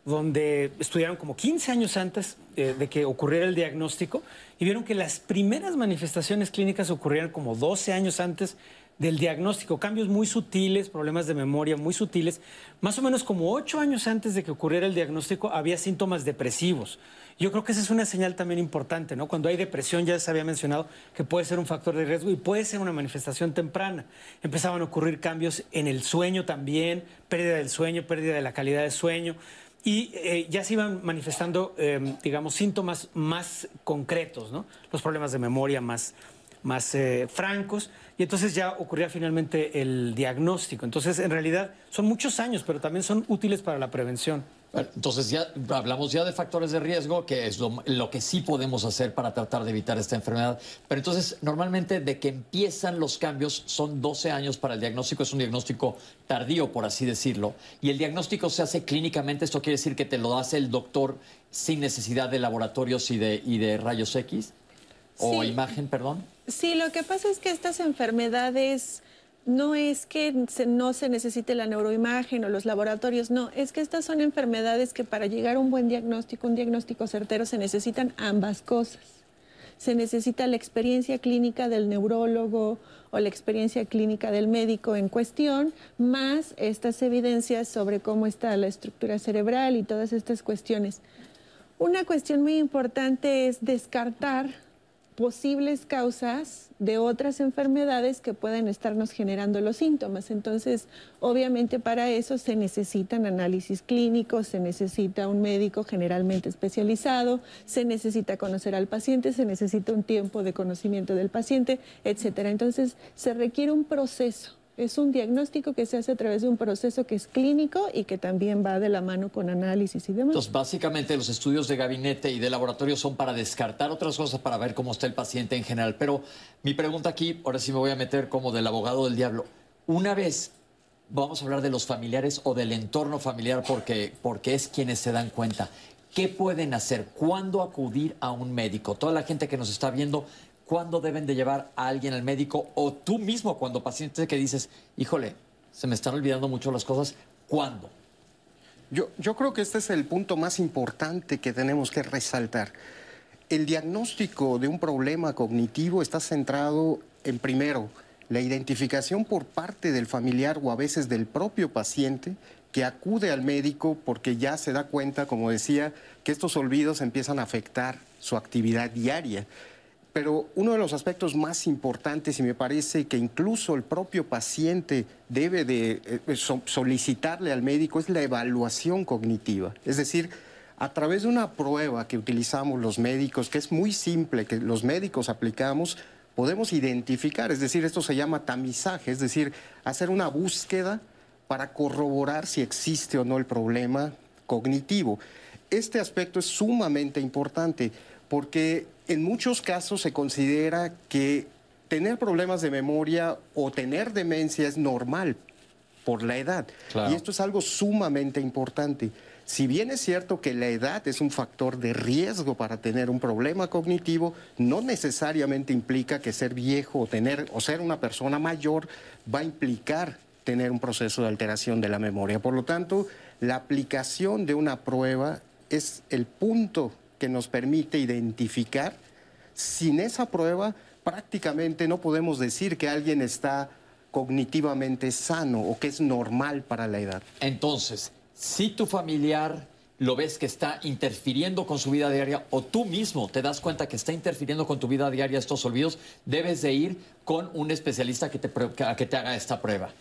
donde estudiaron como 15 años antes eh, de que ocurriera el diagnóstico y vieron que las primeras manifestaciones clínicas ocurrieron como 12 años antes del diagnóstico, cambios muy sutiles, problemas de memoria muy sutiles. Más o menos como ocho años antes de que ocurriera el diagnóstico había síntomas depresivos. Yo creo que esa es una señal también importante, ¿no? Cuando hay depresión, ya se había mencionado que puede ser un factor de riesgo y puede ser una manifestación temprana. Empezaban a ocurrir cambios en el sueño también, pérdida del sueño, pérdida de la calidad de sueño. Y eh, ya se iban manifestando, em, digamos, síntomas más concretos, ¿no? Los problemas de memoria más, más eh, francos y entonces ya ocurría finalmente el diagnóstico. Entonces, en realidad, son muchos años, pero también son útiles para la prevención. Entonces ya hablamos ya de factores de riesgo, que es lo, que sí podemos hacer para tratar de evitar esta enfermedad. Pero entonces, normalmente de que empiezan los cambios son 12 años para el diagnóstico, es un diagnóstico tardío, por así decirlo. Y el diagnóstico se hace clínicamente, esto quiere decir que te lo hace el doctor sin necesidad de laboratorios y de, y de rayos X o imagen, perdón. Sí, lo que pasa es que estas enfermedades no es que no se necesite la neuroimagen o los laboratorios, no, es que estas son enfermedades que para llegar a un buen diagnóstico, un diagnóstico certero, se necesitan ambas cosas. Se necesita la experiencia clínica del neurólogo o la experiencia clínica del médico en cuestión, más estas evidencias sobre cómo está la estructura cerebral y todas estas cuestiones. Una cuestión muy importante es descartar posibles causas de otras enfermedades que pueden estarnos generando los síntomas. Entonces, obviamente para eso se necesitan análisis clínicos, se necesita un médico generalmente especializado, se necesita conocer al paciente, se necesita un tiempo de conocimiento del paciente, etcétera. Entonces, se requiere un proceso es un diagnóstico que se hace a través de un proceso que es clínico y que también va de la mano con análisis y demás. Entonces, básicamente los estudios de gabinete y de laboratorio son para descartar otras cosas, para ver cómo está el paciente en general. Pero mi pregunta aquí, ahora sí me voy a meter como del abogado del diablo. Una vez vamos a hablar de los familiares o del entorno familiar porque, porque es quienes se dan cuenta. ¿Qué pueden hacer? ¿Cuándo acudir a un médico? Toda la gente que nos está viendo, cuándo deben de llevar a alguien al médico o tú mismo cuando paciente que dices, híjole, se me están olvidando mucho las cosas, ¿cuándo? Yo, yo creo que este es el punto más importante que tenemos que resaltar. El diagnóstico de un problema cognitivo está centrado en, primero, la identificación por parte del familiar o a veces del propio paciente que acude al médico porque ya se da cuenta, como decía, que estos olvidos empiezan a afectar su actividad diaria. Pero uno de los aspectos más importantes, y me parece que incluso el propio paciente debe de eh, solicitarle al médico, es la evaluación cognitiva. Es decir, a través de una prueba que utilizamos los médicos, que es muy simple, que los médicos aplicamos, podemos identificar, es decir, esto se llama tamizaje, es decir, hacer una búsqueda para corroborar si existe o no el problema cognitivo. Este aspecto es sumamente importante porque en muchos casos se considera que tener problemas de memoria o tener demencia es normal por la edad. Y esto es algo sumamente importante. Si bien es cierto que la edad es un factor de riesgo para tener un problema cognitivo, no necesariamente implica que ser viejo o tener o ser una persona mayor va a implicar tener un proceso de alteración de la memoria. Por lo tanto, la aplicación de una prueba es el punto que nos permite identificar. Sin esa prueba, prácticamente no podemos decir que alguien está cognitivamente sano o que es normal para la edad. Entonces, si tu familiar lo ves que está interfiriendo con su vida diaria o tú mismo te das cuenta que está interfiriendo con tu vida diaria estos olvidos, debes de ir con un especialista que te, que te haga esta prueba.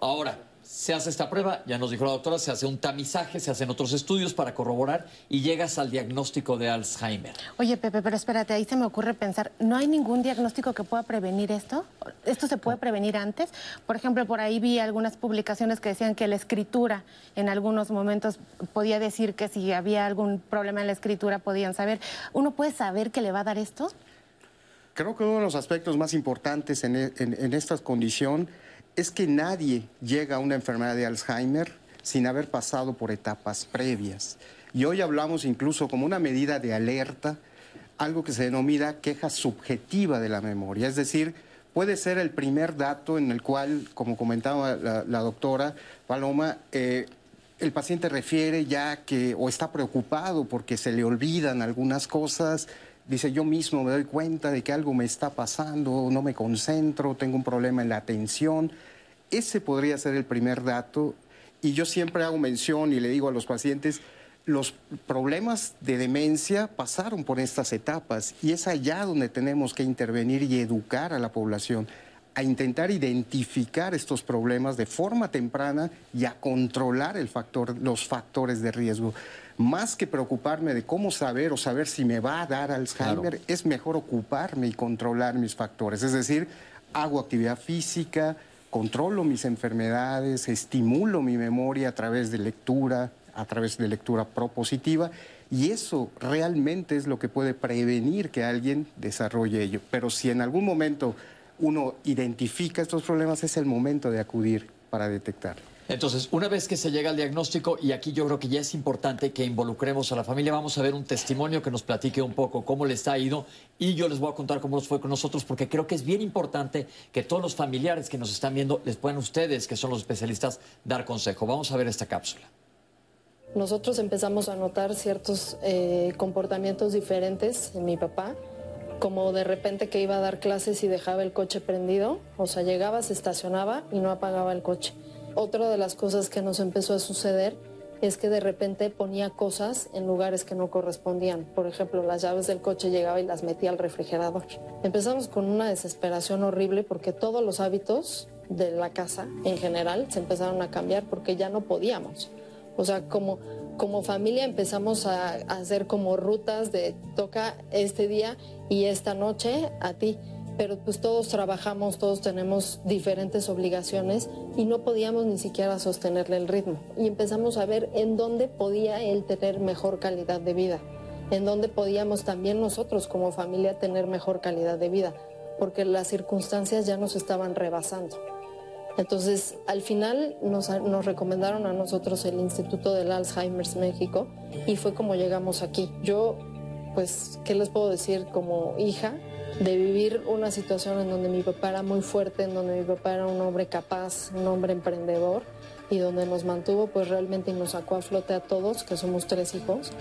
Ahora, se hace esta prueba, ya nos dijo la doctora, se hace un tamizaje, se hacen otros estudios para corroborar y llegas al diagnóstico de Alzheimer. Oye, Pepe, pero espérate, ahí se me ocurre pensar, ¿no hay ningún diagnóstico que pueda prevenir esto? ¿Esto se puede prevenir antes? Por ejemplo, por ahí vi algunas publicaciones que decían que la escritura en algunos momentos podía decir que si había algún problema en la escritura podían saber. ¿Uno puede saber que le va a dar esto? Creo que uno de los aspectos más importantes en, e, en esta condición es que nadie llega a una enfermedad de Alzheimer sin haber pasado por etapas previas. Y hoy hablamos incluso como una medida de alerta, algo que se denomina queja subjetiva de la memoria, es decir, puede ser el primer dato en el cual, como comentaba la, doctora Paloma, eh, el paciente refiere ya que o está preocupado porque se le olvidan algunas cosas, dice yo mismo me doy cuenta de que algo me está pasando, no me concentro, tengo un problema en la atención. Ese podría ser el primer dato y yo siempre hago mención y le digo a los pacientes, los problemas de demencia pasaron por estas etapas y es allá donde tenemos que intervenir y educar a la población a intentar identificar estos problemas de forma temprana y a controlar el factor, los factores de riesgo. Más que preocuparme de cómo saber o saber si me va a dar Alzheimer, es mejor ocuparme y controlar mis factores. Es decir, hago actividad física, controlo mis enfermedades, estimulo mi memoria a través de lectura, a través de lectura propositiva y eso realmente es lo que puede prevenir que alguien desarrolle ello. Pero si en algún momento uno identifica estos problemas, es el momento de acudir para detectarlo. Entonces, una vez que se llega al diagnóstico, y aquí yo creo que ya es importante que involucremos a la familia, vamos a ver un testimonio que nos platique un poco cómo les ha ido y yo les voy a contar cómo nos fue con nosotros, porque creo que es bien importante que todos los familiares que nos están viendo les puedan ustedes, que son los especialistas, dar consejo. Vamos a ver esta cápsula nosotros empezamos a notar ciertos eh, comportamientos diferentes en mi papá, como de repente que iba a dar clases y dejaba el coche prendido, o sea, llegaba, se estacionaba y no apagaba el coche. Otra de las cosas que nos empezó a suceder es que de repente ponía cosas en lugares que no correspondían. Por ejemplo, las llaves del coche llegaba y las metía al refrigerador. Empezamos con una desesperación horrible porque todos los hábitos de la casa en general se empezaron a cambiar porque ya no podíamos. O sea, como, como familia empezamos a, hacer como rutas de toca este día y esta noche a ti. Pero pues todos trabajamos, todos tenemos diferentes obligaciones y no podíamos ni siquiera sostenerle el ritmo. Y empezamos a ver en dónde podía él tener mejor calidad de vida, en dónde podíamos también nosotros como familia tener mejor calidad de vida, porque las circunstancias ya nos estaban rebasando. Entonces, al final nos, recomendaron a nosotros el Instituto del Alzheimer's México y fue como llegamos aquí. Yo, pues, ¿qué les puedo decir como hija? de vivir una situación en donde mi papá era muy fuerte, en donde mi papá era un hombre capaz, un hombre emprendedor y donde nos mantuvo pues realmente y nos sacó a flote a todos, que somos tres hijos,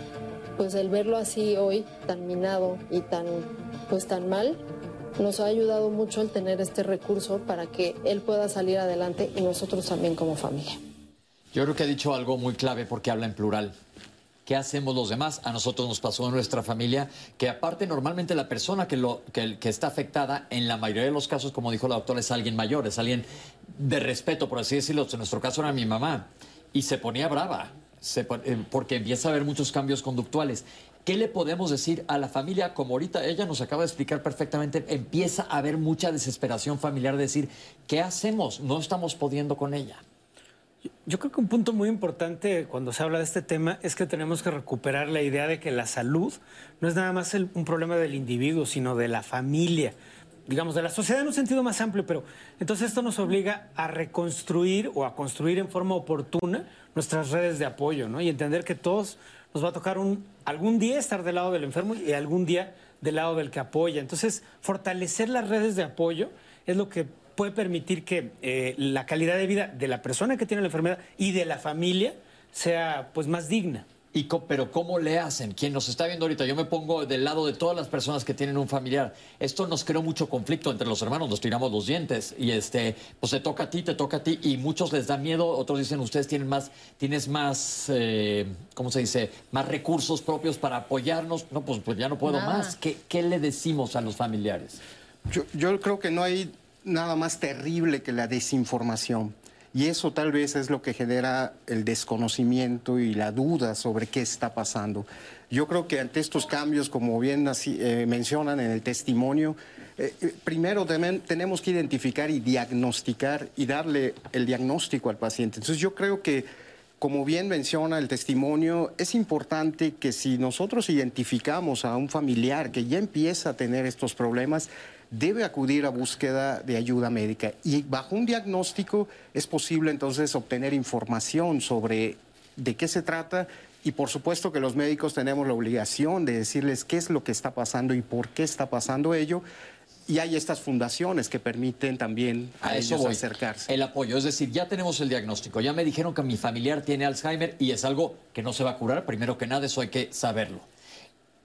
pues el verlo así hoy tan minado y tan pues tan mal, nos ha ayudado mucho el tener este recurso para que él pueda salir adelante y nosotros también como familia. Yo creo que ha dicho algo muy clave porque habla en plural. ¿Qué hacemos los demás? A nosotros nos pasó en nuestra familia, que aparte normalmente la persona que, lo, que, está afectada, en la mayoría de los casos, como dijo la doctora, es alguien mayor, es alguien de respeto, por así decirlo. En nuestro caso era mi mamá y se ponía brava eh, porque empieza a haber muchos cambios conductuales. ¿Qué le podemos decir a la familia? Como ahorita ella nos acaba de explicar perfectamente, empieza a haber mucha desesperación familiar de decir, ¿qué hacemos? No estamos pudiendo con ella. Yo creo que un punto muy importante cuando se habla de este tema es que tenemos que recuperar la idea de que la salud no es nada más un problema del individuo, sino de la familia, digamos, de la sociedad en un sentido más amplio, pero entonces esto nos obliga a reconstruir o a construir en forma oportuna nuestras redes de apoyo, ¿no? Y entender que todos nos va a tocar un, algún día estar del lado del enfermo y algún día del lado del que apoya. Entonces, fortalecer las redes de apoyo es lo que puede permitir que eh, la calidad de vida de la persona que tiene la enfermedad y de la familia sea pues más digna. Y pero ¿cómo le hacen? Quien nos está viendo ahorita, yo me pongo del lado de todas las personas que tienen un familiar. Esto nos creó mucho conflicto entre los hermanos, nos tiramos los dientes y este, pues te toca a ti, te toca a ti y muchos les da miedo, otros dicen ustedes tienen más, tienes más, eh, ¿cómo se dice? Más recursos propios para apoyarnos. No, pues, pues ya no puedo más. ¿Qué, ¿Qué, le decimos a los familiares? Yo, yo creo que no hay nada más terrible que la desinformación. Y eso tal vez es lo que genera el desconocimiento y la duda sobre qué está pasando. Yo creo que ante estos cambios, como bien eh, mencionan en el testimonio, eh, eh, primero tenemos que identificar y diagnosticar y darle el diagnóstico al paciente. Entonces yo creo que, como bien menciona el testimonio, es importante que si nosotros identificamos a un familiar que ya empieza a tener estos problemas, debe acudir a búsqueda de ayuda médica y bajo un diagnóstico es posible entonces obtener información sobre de qué se trata y por supuesto que los médicos tenemos la obligación de decirles qué es lo que está pasando y por qué está pasando ello y hay estas fundaciones que permiten también a, A eso ellos voy. acercarse. El apoyo, es decir, ya tenemos el diagnóstico, ya me dijeron que mi familiar tiene Alzheimer y es algo que no se va a curar, primero que nada, eso hay que saberlo.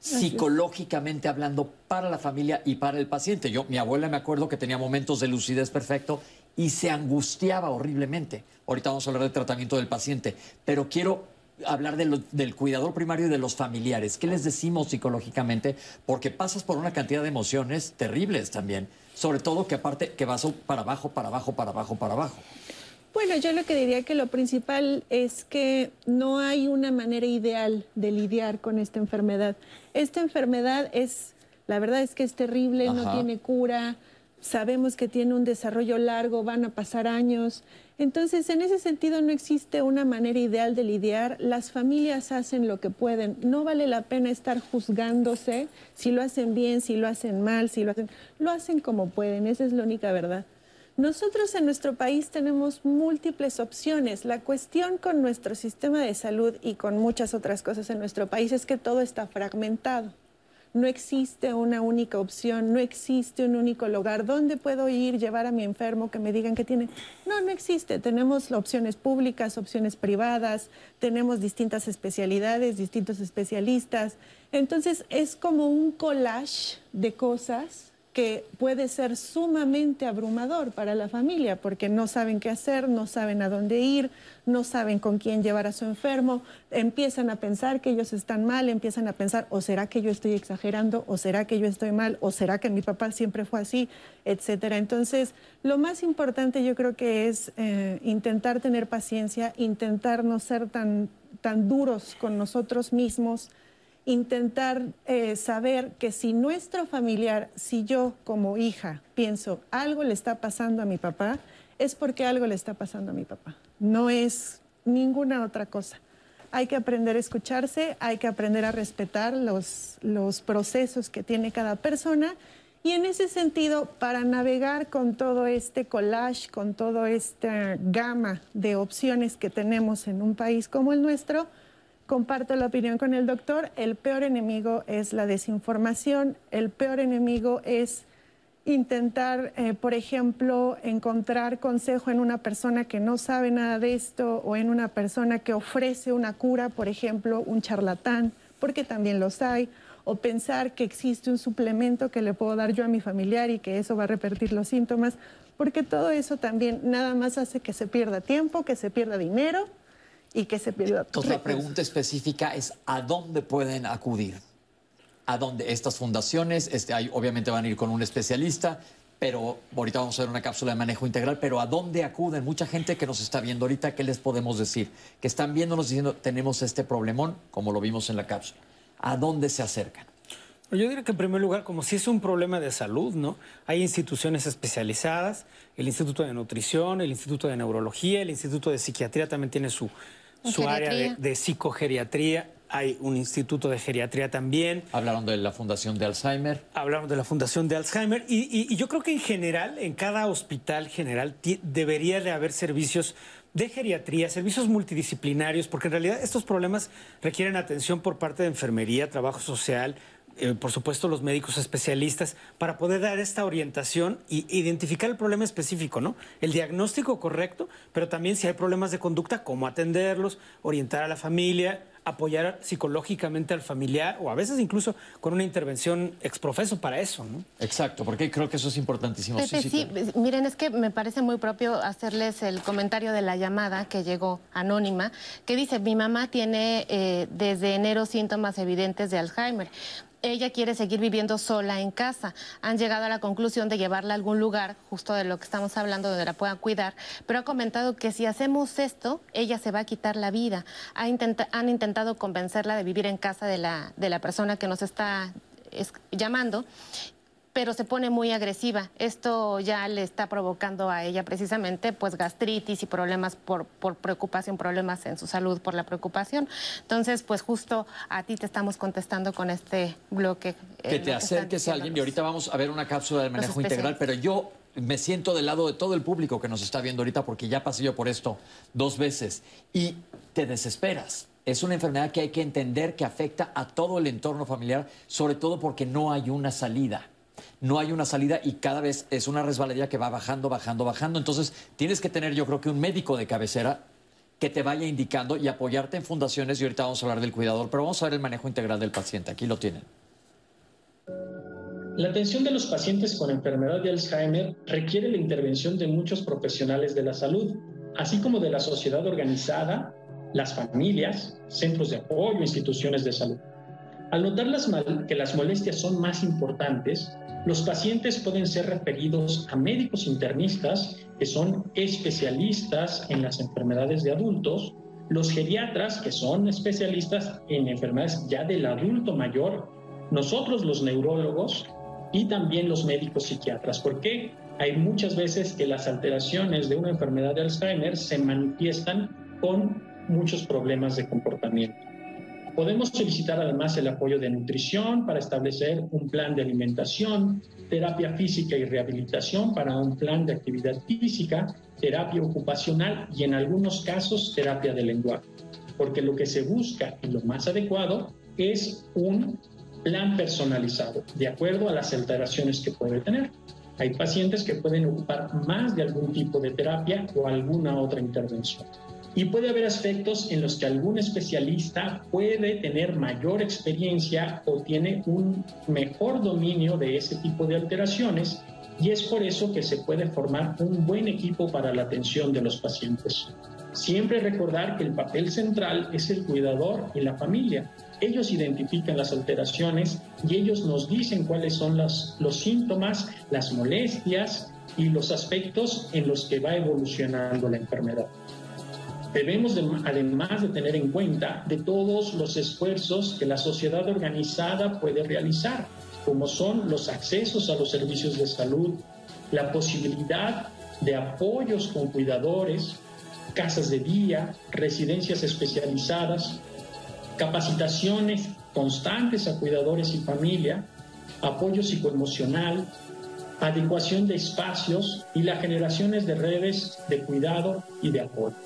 Psicológicamente hablando, para la familia y para el paciente. Yo, mi abuela me acuerdo que tenía momentos de lucidez perfecto y se angustiaba horriblemente. Ahorita vamos a hablar del tratamiento del paciente, pero quiero hablar del cuidador primario y de los familiares. ¿Qué les decimos psicológicamente? Porque pasas por una cantidad de emociones terribles también. Sobre todo que aparte que vas para abajo, para abajo, para abajo, para abajo. Bueno, yo lo que diría que lo principal es que no hay una manera ideal de lidiar con esta enfermedad. Esta enfermedad es, la verdad es que es terrible, no tiene cura, sabemos que tiene un desarrollo largo, van a pasar años. Entonces, en ese sentido no existe una manera ideal de lidiar. Las familias hacen lo que pueden. No vale la pena estar juzgándose si lo hacen bien, si lo hacen mal, si lo hacen... Lo hacen como pueden, esa es la única verdad. Nosotros en nuestro país tenemos múltiples opciones. La cuestión con nuestro sistema de salud y con muchas otras cosas en nuestro país es que todo está fragmentado. No existe una única opción, no existe un único lugar. ¿Dónde puedo ir, llevar a mi enfermo que me digan que tiene? No, no existe. Tenemos opciones públicas, opciones privadas, tenemos distintas especialidades, distintos especialistas. Entonces es como un collage de cosas que puede ser sumamente abrumador para la familia porque no saben qué hacer, no saben a dónde ir, no saben con quién llevar a su enfermo, empiezan a pensar que ellos están mal, empiezan a pensar, o será que yo estoy exagerando, o será que yo estoy mal, o será que mi papá siempre fue así, etcétera. Entonces, lo más importante yo creo que es eh, intentar tener paciencia, intentar no ser tan, tan duros con nosotros mismos intentar eh, saber que si nuestro familiar, si yo como hija pienso algo le está pasando a mi papá, es porque algo le está pasando a mi papá. No es ninguna otra cosa. Hay que aprender a escucharse, hay que aprender a respetar los, los procesos que tiene cada persona y en ese sentido, para navegar con todo este collage, con toda esta gama de opciones que tenemos en un país como el nuestro, Comparto la opinión con el doctor, el peor enemigo es la desinformación, el peor enemigo es intentar, eh, por ejemplo, encontrar consejo en una persona que no sabe nada de esto o en una persona que ofrece una cura, por ejemplo, un charlatán, porque también los hay, o pensar que existe un suplemento que le puedo dar yo a mi familiar y que eso va a revertir los síntomas, porque todo eso también nada más hace que se pierda tiempo, que se pierda dinero y que se pierda Entonces la pregunta específica es ¿a dónde pueden acudir? ¿A dónde? Estas fundaciones, este, hay- obviamente van a ir con un especialista, pero ahorita vamos a ver una cápsula de manejo integral, pero ¿a dónde acuden? Mucha gente que nos está viendo ahorita, ¿qué les podemos decir? Que están viéndonos diciendo, tenemos este problemón, como lo vimos en la cápsula. ¿A dónde se acercan? Yo diría que en primer lugar, como si es un problema de salud, ¿no? Hay instituciones especializadas, el Instituto de Nutrición, el Instituto de Neurología, el Instituto de Psiquiatría también tiene su, su área de, Geriatría. de psicogeriatría, hay un instituto de geriatría también. Hablaron de la Fundación de Alzheimer. Hablaron de la Fundación de Alzheimer y, y- y yo creo que en general, en cada hospital general, debería de haber servicios de geriatría, servicios multidisciplinarios, porque en realidad estos problemas requieren atención por parte de enfermería, trabajo social, eh, por supuesto los médicos especialistas, para poder dar esta orientación e identificar el problema específico, ¿no? El diagnóstico correcto, pero también si hay problemas de conducta, cómo atenderlos, orientar a la familia, apoyar psicológicamente al familiar o a veces incluso con una intervención exprofeso para eso, ¿no? Exacto, porque creo que eso es importantísimo. Pepe, sí, miren, es que me parece muy propio hacerles el comentario de la llamada que llegó anónima, que dice, mi mamá tiene eh, desde enero síntomas evidentes de Alzheimer. Ella quiere seguir viviendo sola en casa. Han llegado a la conclusión de llevarla a algún lugar, justo de lo que estamos hablando, donde la puedan cuidar, pero ha comentado que si hacemos esto, ella se va a quitar la vida. Ha intenta- han intentado convencerla de vivir en casa de la, de la persona que nos está es- llamando pero se pone muy agresiva. Esto ya le está provocando a ella precisamente pues gastritis y problemas por, por preocupación, problemas en su salud por la preocupación. Entonces, pues justo a ti te estamos contestando con este bloque. eh, que te acerques a alguien y ahorita vamos a ver una cápsula de manejo integral, pero yo me siento del lado de todo el público que nos está viendo ahorita porque ya pasé yo por esto dos veces y te desesperas. Es una enfermedad que hay que entender que afecta a todo el entorno familiar, sobre todo porque no hay una salida. No hay una salida y cada vez es una resbaladilla que va bajando, bajando, bajando. Entonces tienes que tener yo creo que un médico de cabecera que te vaya indicando y apoyarte en fundaciones y ahorita vamos a hablar del cuidador, pero vamos a ver el manejo integral del paciente. Aquí lo tienen. La atención de los pacientes con enfermedad de Alzheimer requiere la intervención de muchos profesionales de la salud, así como de la sociedad organizada, las familias, centros de apoyo, instituciones de salud. Al notar las que las molestias son más importantes, los pacientes pueden ser referidos a médicos internistas que son especialistas en las enfermedades de adultos, los geriatras que son especialistas en enfermedades ya del adulto mayor, nosotros los neurólogos y también los médicos psiquiatras. porque Hay muchas veces que las alteraciones de una enfermedad de Alzheimer se manifiestan con muchos problemas de comportamiento. Podemos solicitar además el apoyo de nutrición para establecer un plan de alimentación, terapia física y rehabilitación para un plan de actividad física, terapia ocupacional y en algunos casos terapia de lenguaje. Porque lo que se busca y lo más adecuado es un plan personalizado, de acuerdo a las alteraciones que puede tener. Hay pacientes que pueden ocupar más de algún tipo de terapia o alguna otra intervención. Y puede haber aspectos en los que algún especialista puede tener mayor experiencia o tiene un mejor dominio de ese tipo de alteraciones y es por eso que se puede formar un buen equipo para la atención de los pacientes. Siempre recordar que el papel central es el cuidador y la familia, ellos identifican las alteraciones y ellos nos dicen cuáles son los síntomas, las molestias y los aspectos en los que va evolucionando la enfermedad. Debemos, además de tener en cuenta de todos los esfuerzos que la sociedad organizada puede realizar, como son los accesos a los servicios de salud, la posibilidad de apoyos con cuidadores, casas de día, residencias especializadas, capacitaciones constantes a cuidadores y familia, apoyo psicoemocional, adecuación de espacios y la generación de redes de cuidado y de apoyo.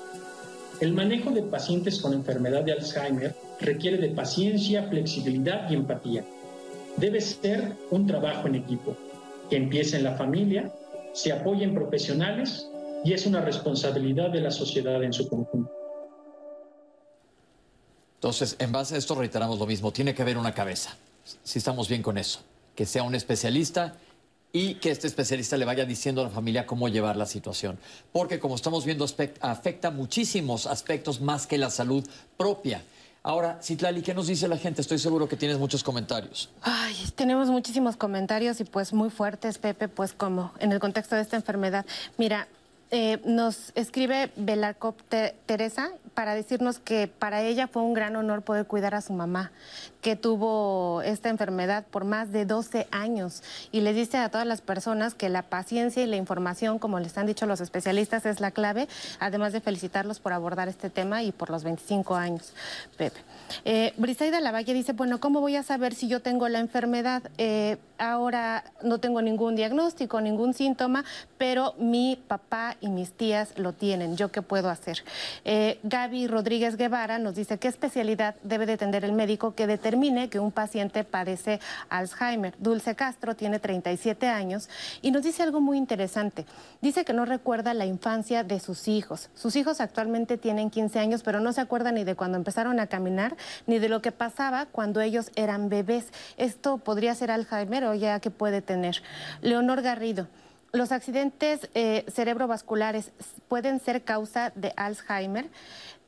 El manejo de pacientes con enfermedad de Alzheimer requiere de paciencia, flexibilidad y empatía. Debe ser un trabajo en equipo, que empiece en la familia, se apoye en profesionales y es una responsabilidad de la sociedad en su conjunto. Entonces, en base a esto reiteramos lo mismo, tiene que haber una cabeza, si estamos bien con eso, que sea un especialista y que este especialista le vaya diciendo a la familia cómo llevar la situación. Porque como estamos viendo, afecta muchísimos aspectos más que la salud propia. Ahora, Citlali, ¿qué nos dice la gente? Estoy seguro que tienes muchos comentarios. Ay, tenemos muchísimos comentarios y pues muy fuertes, Pepe, pues como en el contexto de esta enfermedad. Mira, eh, nos escribe Belarcop Teresa para decirnos que para ella fue un gran honor poder cuidar a su mamá, que tuvo esta enfermedad por más de 12 años. Y le dice a todas las personas que la paciencia y la información, como les han dicho los especialistas, es la clave, además de felicitarlos por abordar este tema y por los 25 años, Pepe. Eh, Lavalle dice, bueno, ¿cómo voy a saber si yo tengo la enfermedad? Eh, ahora no tengo ningún diagnóstico, ningún síntoma, pero mi papá y mis tías lo tienen. ¿Yo qué puedo hacer? Eh, Gaby Rodríguez Guevara nos dice qué especialidad debe de tener el médico que determine que un paciente padece Alzheimer. Dulce Castro tiene 37 años y nos dice algo muy interesante. Dice que no recuerda la infancia de sus hijos. Sus hijos actualmente tienen 15 años, pero no se acuerda ni de cuando empezaron a caminar, ni de lo que pasaba cuando ellos eran bebés. Esto podría ser Alzheimer o ya que puede tener. Leonor Garrido. Los accidentes eh, cerebrovasculares pueden ser causa de Alzheimer.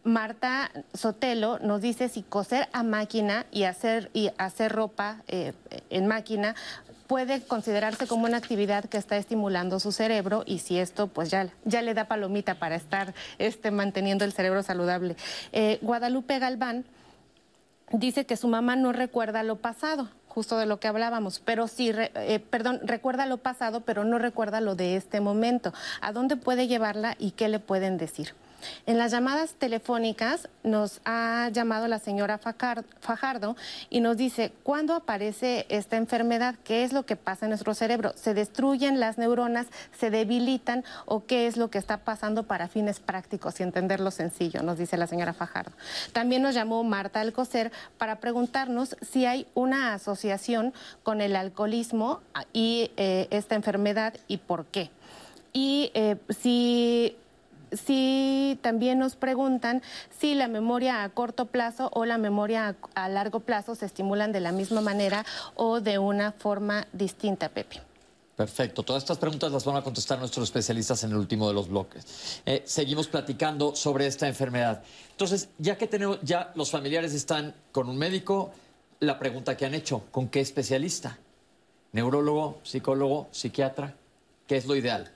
Marta Sotelo nos dice si coser a máquina y hacer, y hacer ropa eh, en máquina puede considerarse como una actividad que está estimulando su cerebro y si esto pues ya, ya le da palomita para estar este, manteniendo el cerebro saludable. Eh, Guadalupe Galván dice que su mamá no recuerda lo pasado justo de lo que hablábamos, pero sí, eh, perdón, recuerda lo pasado, pero no recuerda lo de este momento. ¿A dónde puede llevarla y qué le pueden decir? En las llamadas telefónicas nos ha llamado la señora Fajardo y nos dice, ¿cuándo aparece esta enfermedad? ¿Qué es lo que pasa en nuestro cerebro? ¿Se destruyen las neuronas? ¿Se debilitan? ¿O qué es lo que está pasando para fines prácticos y entenderlo sencillo? Nos dice la señora Fajardo. También nos llamó Marta Alcocer para preguntarnos si hay una asociación con el alcoholismo y eh, esta enfermedad y por qué. Y eh, si sí también nos preguntan si la memoria a corto plazo o la memoria a, largo plazo se estimulan de la misma manera o de una forma distinta, Pepe. Perfecto. Todas estas preguntas las van a contestar nuestros especialistas en el último de los bloques. Eh, seguimos platicando sobre esta enfermedad. Entonces, ya que tenemos, ya los familiares están con un médico, la pregunta que han hecho, ¿con qué especialista? ¿Neurólogo, psicólogo, psiquiatra? ¿Qué es lo ideal?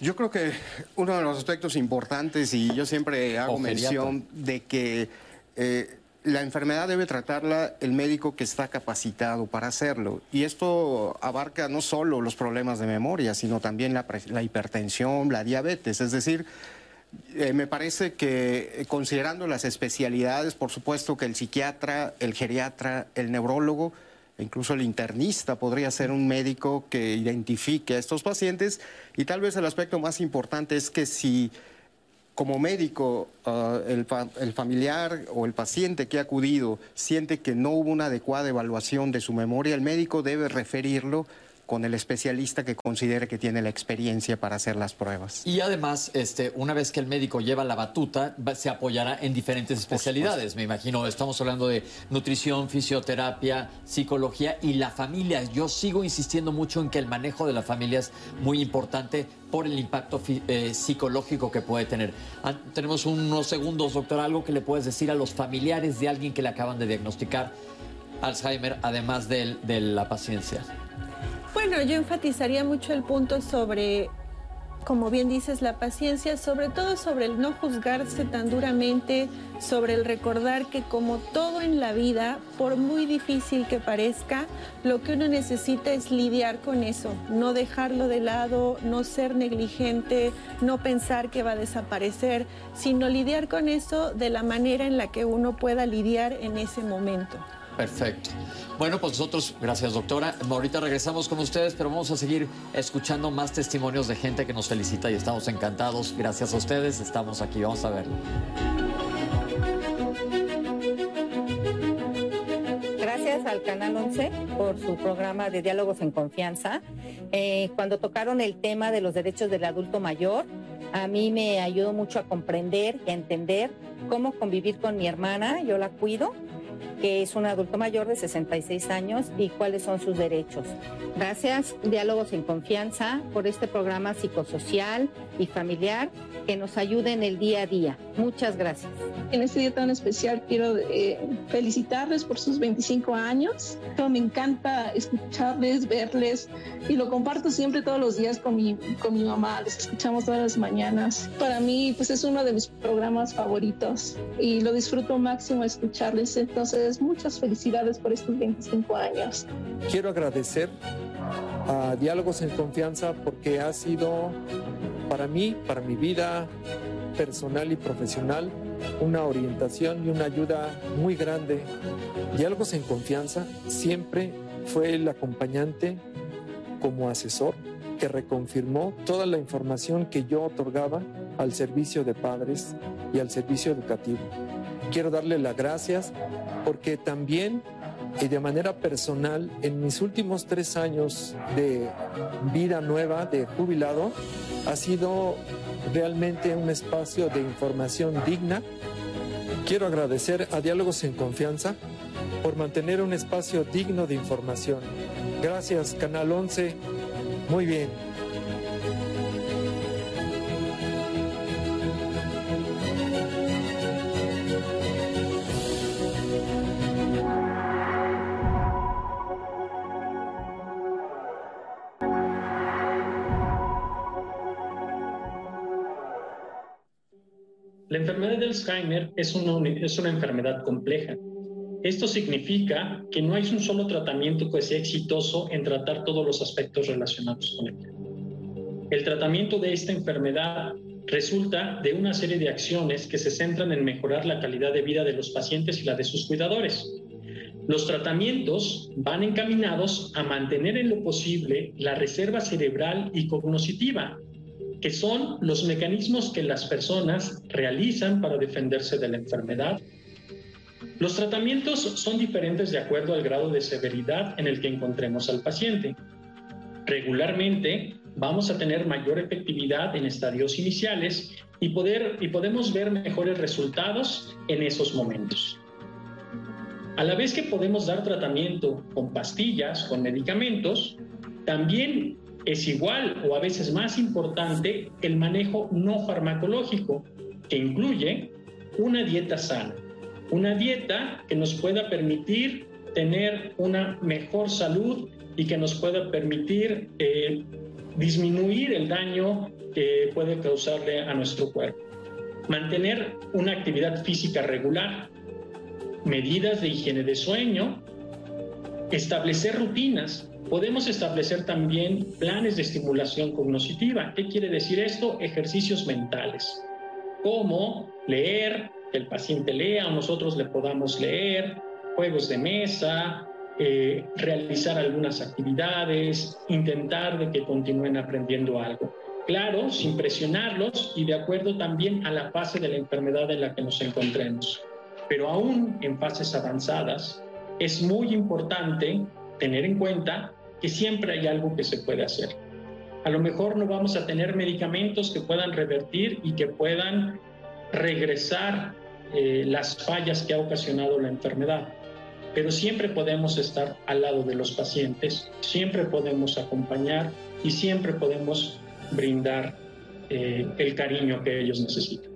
Yo creo que uno de los aspectos importantes, y yo siempre hago mención de que eh, la enfermedad debe tratarla el médico que está capacitado para hacerlo. Y esto abarca no solo los problemas de memoria, sino también la, hipertensión, la diabetes. Es decir, eh, me parece que eh, considerando las especialidades, por supuesto que el psiquiatra, el geriatra, el neurólogo, incluso el internista podría ser un médico que identifique a estos pacientes. Y tal vez el aspecto más importante es que si como médico ah, el, el, familiar o el paciente que ha acudido siente que no hubo una adecuada evaluación de su memoria, el médico debe referirlo con el especialista que considere que tiene la experiencia para hacer las pruebas. Y además, este, una vez que el médico lleva la batuta, se apoyará en diferentes especialidades, me imagino. Estamos hablando de nutrición, fisioterapia, psicología y la familia. Yo sigo insistiendo mucho en que el manejo de la familia es muy importante por el impacto eh, psicológico que puede tener. Ah, tenemos unos segundos, doctor, algo que le puedes decir a los familiares de alguien que le acaban de diagnosticar Alzheimer, además de la paciencia. Bueno, yo enfatizaría mucho el punto sobre, como bien dices, la paciencia, sobre todo sobre el no juzgarse tan duramente, sobre el recordar que como todo en la vida, por muy difícil que parezca, lo que uno necesita es lidiar con eso, no dejarlo de lado, no ser negligente, no pensar que va a desaparecer, sino lidiar con eso de la manera en la que uno pueda lidiar en ese momento. Perfecto. Bueno, pues nosotros, gracias doctora. Ahorita regresamos con ustedes, pero vamos a seguir escuchando más testimonios de gente que nos felicita y estamos encantados. Gracias a ustedes, estamos aquí, vamos a verlo. Gracias al Canal 11 por su programa de Diálogos en Confianza. Eh, cuando tocaron el tema de los derechos del adulto mayor, a mí me ayudó mucho a comprender y a entender cómo convivir con mi hermana, yo la cuido, que es un adulto mayor de 66 años y cuáles son sus derechos. Gracias, Diálogos en Confianza, por este programa psicosocial y familiar que nos ayude en el día a día. Muchas gracias. En este día tan especial quiero eh, felicitarles por sus 25 años. Me encanta escucharles, verles y lo comparto siempre todos los días con mi, con mi mamá. Les escuchamos todas las mañanas. Para mí pues es uno de mis programas favoritos y lo disfruto máximo escucharles. Entonces muchas felicidades por estos 25 años. Quiero agradecer a Diálogos en Confianza porque ha sido para mí, para mi vida personal y profesional, una orientación y una ayuda muy grande. Diálogos en Confianza siempre fue el acompañante como asesor que reconfirmó toda la información que yo otorgaba al servicio de padres y al servicio educativo. Quiero darle las gracias porque también y de manera personal, en mis últimos tres años de vida nueva, de jubilado, ha sido realmente un espacio de información digna. Quiero agradecer a Diálogos en Confianza por mantener un espacio digno de información. Gracias, Canal 11. Muy bien. La enfermedad de Alzheimer es una, es una enfermedad compleja. Esto significa que no hay un solo tratamiento que sea exitoso en tratar todos los aspectos relacionados con ella. El tratamiento de esta enfermedad resulta de una serie de acciones que se centran en mejorar la calidad de vida de los pacientes y la de sus cuidadores. Los tratamientos van encaminados a mantener en lo posible la reserva cerebral y cognoscitiva, que son los mecanismos que las personas realizan para defenderse de la enfermedad. Los tratamientos son diferentes de acuerdo al grado de severidad en el que encontremos al paciente. Regularmente vamos a tener mayor efectividad en estadios iniciales y, poder, y podemos ver mejores resultados en esos momentos. A la vez que podemos dar tratamiento con pastillas, con medicamentos, también es igual o a veces más importante el manejo no farmacológico, que incluye una dieta sana, una dieta que nos pueda permitir tener una mejor salud y que nos pueda permitir eh, disminuir el daño que puede causarle a nuestro cuerpo. Mantener una actividad física regular, medidas de higiene de sueño, establecer rutinas. Podemos establecer también planes de estimulación cognitiva. ¿Qué quiere decir esto? Ejercicios mentales, como leer, que el paciente lea o nosotros le podamos leer, juegos de mesa, eh, realizar algunas actividades, intentar de que continúen aprendiendo algo. Claro, sin presionarlos y de acuerdo también a la fase de la enfermedad en la que nos encontremos. Pero aún en fases avanzadas, es muy importante tener en cuenta que siempre hay algo que se puede hacer. A lo mejor no vamos a tener medicamentos que puedan revertir y que puedan regresar eh, las fallas que ha ocasionado la enfermedad, pero siempre podemos estar al lado de los pacientes, siempre podemos acompañar y siempre podemos brindar eh, el cariño que ellos necesitan.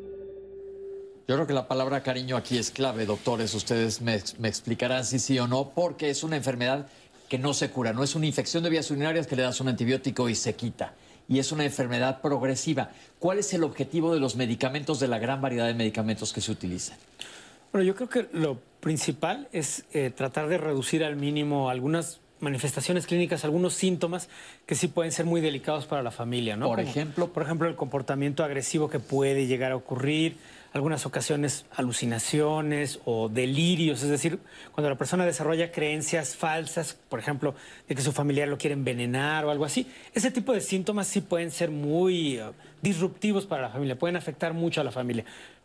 Yo creo que la palabra cariño aquí es clave, doctores. Ustedes me, explicarán si sí o no, porque es una enfermedad que no se cura, no es una infección de vías urinarias que le das un antibiótico y se quita. Y es una enfermedad progresiva. ¿Cuál es el objetivo de los medicamentos, de la gran variedad de medicamentos que se utilizan? Bueno, yo creo que lo principal es eh, tratar de reducir al mínimo algunas manifestaciones clínicas, algunos síntomas que sí pueden ser muy delicados para la familia, ¿no? Por ejemplo. Por ejemplo, el comportamiento agresivo que puede llegar a ocurrir, algunas ocasiones alucinaciones o delirios, es decir, cuando la persona desarrolla creencias falsas, por ejemplo, de que su familiar lo quiere envenenar o algo así, ese tipo de síntomas sí pueden ser muy uh, disruptivos para la familia, pueden afectar mucho a la familia.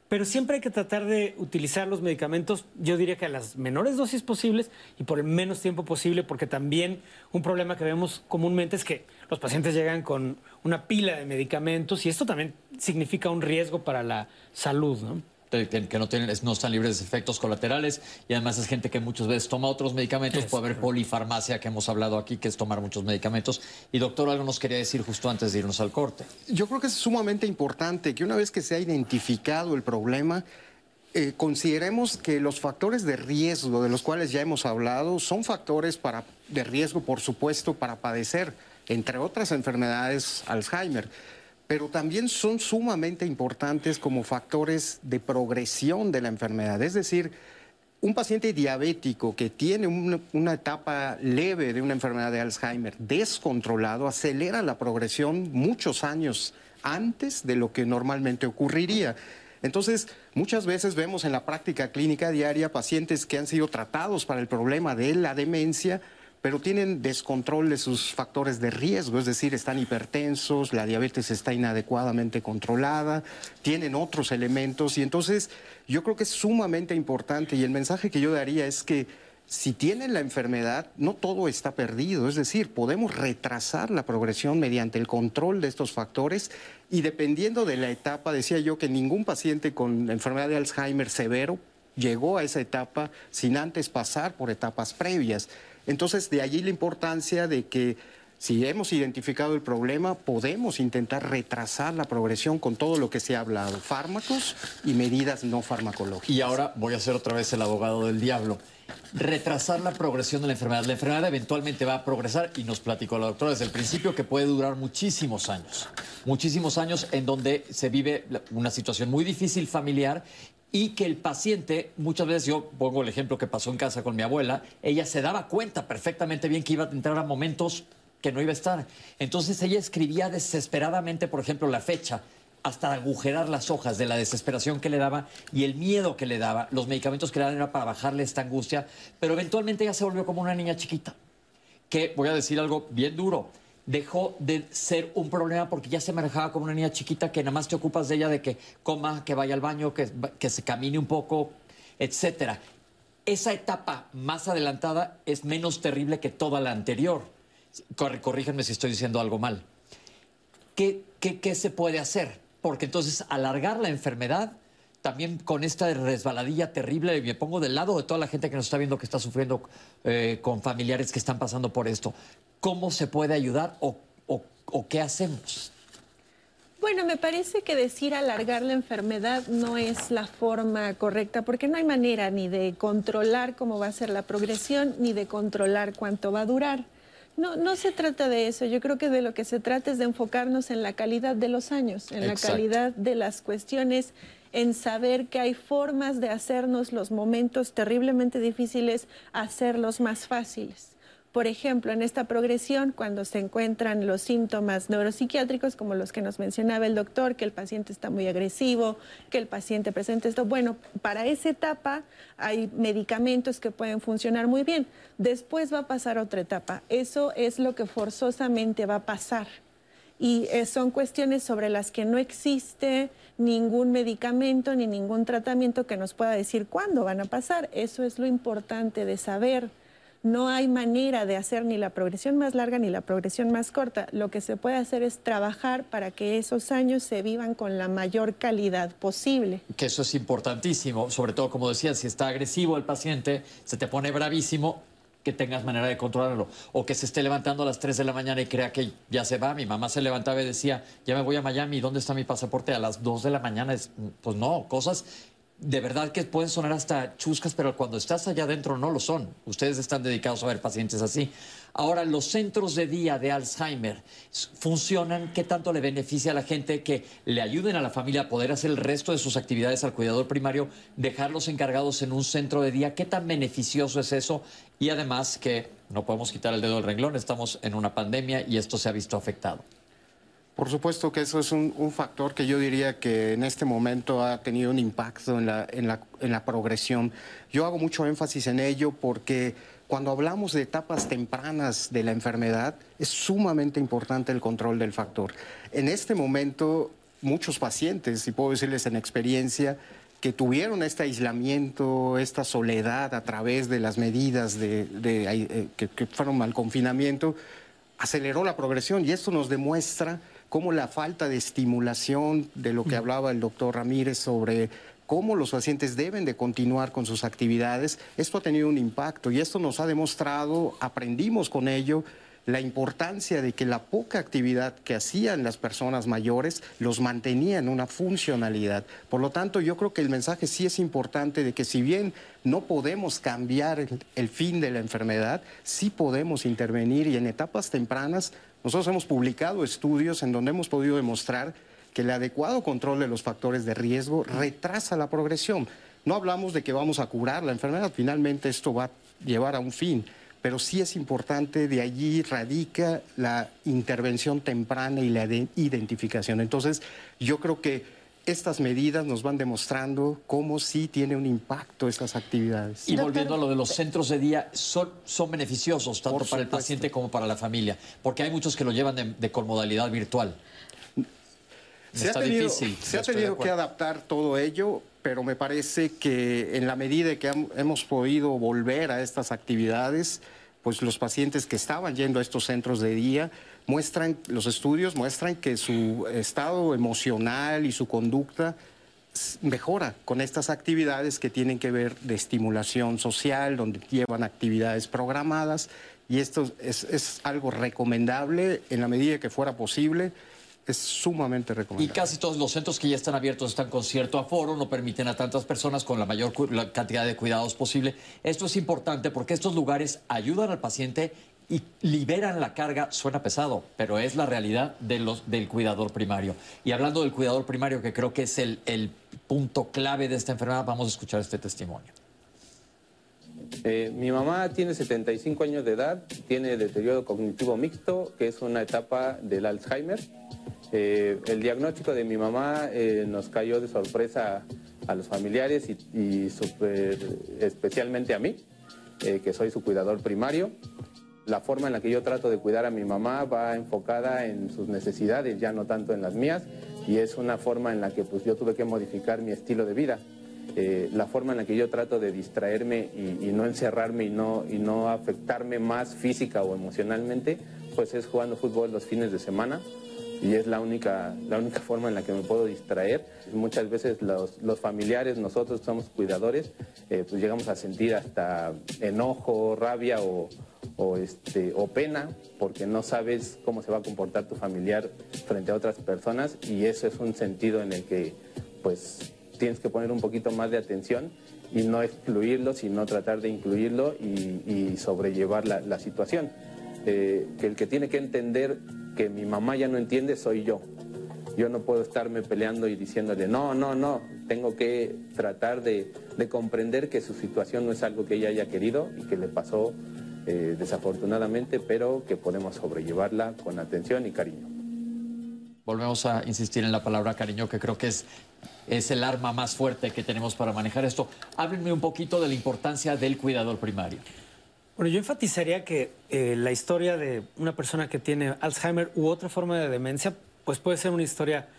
Pero siempre hay que tratar de utilizar los medicamentos, yo diría que a las menores dosis posibles y por el menos tiempo posible, porque también un problema que vemos comúnmente es que los pacientes llegan con una pila de medicamentos y esto también significa un riesgo para la salud, ¿no? que no, tienen, no están libres de efectos colaterales y además es gente que muchas veces toma otros medicamentos, puede haber polifarmacia que hemos hablado aquí, que es tomar muchos medicamentos. Y doctor, algo nos quería decir justo antes de irnos al corte. Yo creo que es sumamente importante que una vez que se ha identificado el problema, eh, consideremos que los factores de riesgo de los cuales ya hemos hablado son factores para, de riesgo, por supuesto, para padecer, entre otras enfermedades, Alzheimer pero también son sumamente importantes como factores de progresión de la enfermedad. Es decir, un paciente diabético que tiene una, etapa leve de una enfermedad de Alzheimer descontrolado acelera la progresión muchos años antes de lo que normalmente ocurriría. Entonces, muchas veces vemos en la práctica clínica diaria pacientes que han sido tratados para el problema de la demencia, pero tienen descontrol de sus factores de riesgo, es decir, están hipertensos, la diabetes está inadecuadamente controlada, tienen otros elementos y entonces yo creo que es sumamente importante y el mensaje que yo daría es que si tienen la enfermedad, no todo está perdido, es decir, podemos retrasar la progresión mediante el control de estos factores y dependiendo de la etapa, decía yo que ningún paciente con enfermedad de Alzheimer severo llegó a esa etapa sin antes pasar por etapas previas. Entonces, de allí la importancia de que si hemos identificado el problema, podemos intentar retrasar la progresión con todo lo que se ha hablado, fármacos y medidas no farmacológicas. Y ahora voy a ser otra vez el abogado del diablo. Retrasar la progresión de la enfermedad. La enfermedad eventualmente va a progresar y nos platicó la doctora desde el principio que puede durar muchísimos años. Muchísimos años en donde se vive una situación muy difícil familiar y que el paciente, muchas veces yo pongo el ejemplo que pasó en casa con mi abuela, ella se daba cuenta perfectamente bien que iba a entrar a momentos que no iba a estar. Entonces ella escribía desesperadamente, por ejemplo, la fecha hasta agujerar las hojas de la desesperación que le daba y el miedo que le daba. Los medicamentos que le daban era para bajarle esta angustia, pero eventualmente ya se volvió como una niña chiquita. Que, voy a decir algo bien duro, dejó de ser un problema porque ya se manejaba como una niña chiquita que nada más te ocupas de ella de que coma, que vaya al baño, que, que se camine un poco, etcétera. Esa etapa más adelantada es menos terrible que toda la anterior. Corrí- Corríjanme si estoy diciendo algo mal. ¿Qué, qué, qué se puede hacer? Porque entonces alargar la enfermedad, también con esta resbaladilla terrible, me pongo del lado de toda la gente que nos está viendo que está sufriendo eh, con familiares que están pasando por esto. ¿Cómo se puede ayudar o, o- o qué hacemos? Bueno, me parece que decir alargar la enfermedad no es la forma correcta, porque no hay manera ni de controlar cómo va a ser la progresión, ni de controlar cuánto va a durar. No, no se trata de eso. Yo creo que de lo que se trata es de enfocarnos en la calidad de los años, en la calidad de las cuestiones, en saber que hay formas de hacernos los momentos terriblemente difíciles, hacerlos más fáciles. Por ejemplo, en esta progresión, cuando se encuentran los síntomas neuropsiquiátricos, como los que nos mencionaba el doctor, que el paciente está muy agresivo, que el paciente presenta esto, bueno, para esa etapa hay medicamentos que pueden funcionar muy bien. Después va a pasar otra etapa. Eso es lo que forzosamente va a pasar y eh, son cuestiones sobre las que no existe ningún medicamento ni ningún tratamiento que nos pueda decir cuándo van a pasar. Eso es lo importante de saber. No hay manera de hacer ni la progresión más larga ni la progresión más corta. Lo que se puede hacer es trabajar para que esos años se vivan con la mayor calidad posible. Que eso es importantísimo, sobre todo como decía, si está agresivo el paciente, se te pone bravísimo, que tengas manera de controlarlo. O que se esté levantando a las 3 de la mañana y crea que ya se va. Mi mamá se levantaba y decía, ya me voy a Miami, ¿dónde está mi pasaporte? A las 2 de la mañana. Es, pues no, cosas de verdad que pueden sonar hasta chuscas, pero cuando estás allá adentro no lo son. Ustedes están dedicados a ver pacientes así. Ahora, los centros de día de Alzheimer funcionan. ¿Qué tanto le beneficia a la gente que le ayuden a la familia a poder hacer el resto de sus actividades al cuidador primario, dejarlos encargados en un centro de día? ¿Qué tan beneficioso es eso? Y además que no podemos quitar el dedo del renglón, estamos en una pandemia y esto se ha visto afectado. Por supuesto que eso es un, factor que yo diría que en este momento ha tenido un impacto en la, en, la, en la progresión. Yo hago mucho énfasis en ello porque cuando hablamos de etapas tempranas de la enfermedad es sumamente importante el control del factor. En este momento muchos pacientes, y puedo decirles en experiencia, que tuvieron este aislamiento, esta soledad a través de las medidas de, de, eh, que, que fueron al confinamiento, aceleró la progresión y esto nos demuestra cómo la falta de estimulación de lo que hablaba el doctor Ramírez sobre cómo los pacientes deben de continuar con sus actividades, esto ha tenido un impacto y esto nos ha demostrado, aprendimos con ello, la importancia de que la poca actividad que hacían las personas mayores los mantenía en una funcionalidad. Por lo tanto, yo creo que el mensaje sí es importante de que si bien no podemos cambiar el, el fin de la enfermedad, sí podemos intervenir y en etapas tempranas nosotros hemos publicado estudios en donde hemos podido demostrar que el adecuado control de los factores de riesgo retrasa la progresión. No hablamos de que vamos a curar la enfermedad, finalmente esto va a llevar a un fin, pero sí es importante, de allí radica la intervención temprana y la de- identificación. Entonces, yo creo que estas medidas nos van demostrando cómo sí tiene un impacto estas actividades. Y volviendo a lo de los centros de día, son, son beneficiosos tanto para el paciente como para la familia, porque hay muchos que lo llevan de, de con modalidad virtual. Se Está ha tenido, difícil. se yo ha estoy de tenido que adaptar todo ello, pero me parece que en la medida que hemos podido volver a estas actividades, pues los pacientes que estaban yendo a estos centros de día muestran, los estudios muestran que su estado emocional y su conducta mejora con estas actividades que tienen que ver de estimulación social, donde llevan actividades programadas, y esto es, es algo recomendable en la medida que fuera posible. Es sumamente Y recomendable. casi todos los centros que ya están abiertos están con cierto aforo, no permiten a tantas personas con la mayor la cantidad de cuidados posible. Esto es importante porque estos lugares ayudan al paciente y liberan la carga. Suena pesado, pero es la realidad de los, del cuidador primario. Y hablando del cuidador primario, que creo que es el, el punto clave de esta enfermedad, vamos a escuchar este testimonio. Eh, mi mamá tiene 75 años de edad, tiene deterioro cognitivo mixto, que es una etapa del Alzheimer. Eh, el diagnóstico de mi mamá eh, nos cayó de sorpresa a los familiares y, especialmente a mí, eh, que soy su cuidador primario. La forma en la que yo trato de cuidar a mi mamá va enfocada en sus necesidades, ya no tanto en las mías, y es una forma en la que pues, yo tuve que modificar mi estilo de vida. la forma en la que yo trato de distraerme y, y no encerrarme y no, y no afectarme más física o emocionalmente, pues es jugando fútbol los fines de semana y es la única, la única forma en la que me puedo distraer. Muchas veces los, los familiares, nosotros somos cuidadores, eh, pues llegamos a sentir hasta enojo, rabia o, o, este, o pena porque no sabes cómo se va a comportar tu familiar frente a otras personas y eso es un sentido en el que pues tienes que poner un poquito más de atención y no excluirlo, sino tratar de incluirlo y, y sobrellevar la, la situación. Eh, que el que tiene que entender que mi mamá ya no entiende soy yo. Yo no puedo estarme peleando y diciéndole, no, no, no, tengo que tratar de, comprender que su situación no es algo que ella haya querido y que le pasó eh, desafortunadamente, pero que podemos sobrellevarla con atención y cariño. Volvemos a insistir en la palabra cariño, que creo que es, es el arma más fuerte que tenemos para manejar esto. Háblenme un poquito de la importancia del cuidador primario. Bueno, yo enfatizaría que eh, la historia de una persona que tiene Alzheimer u otra forma de demencia, pues puede ser una historia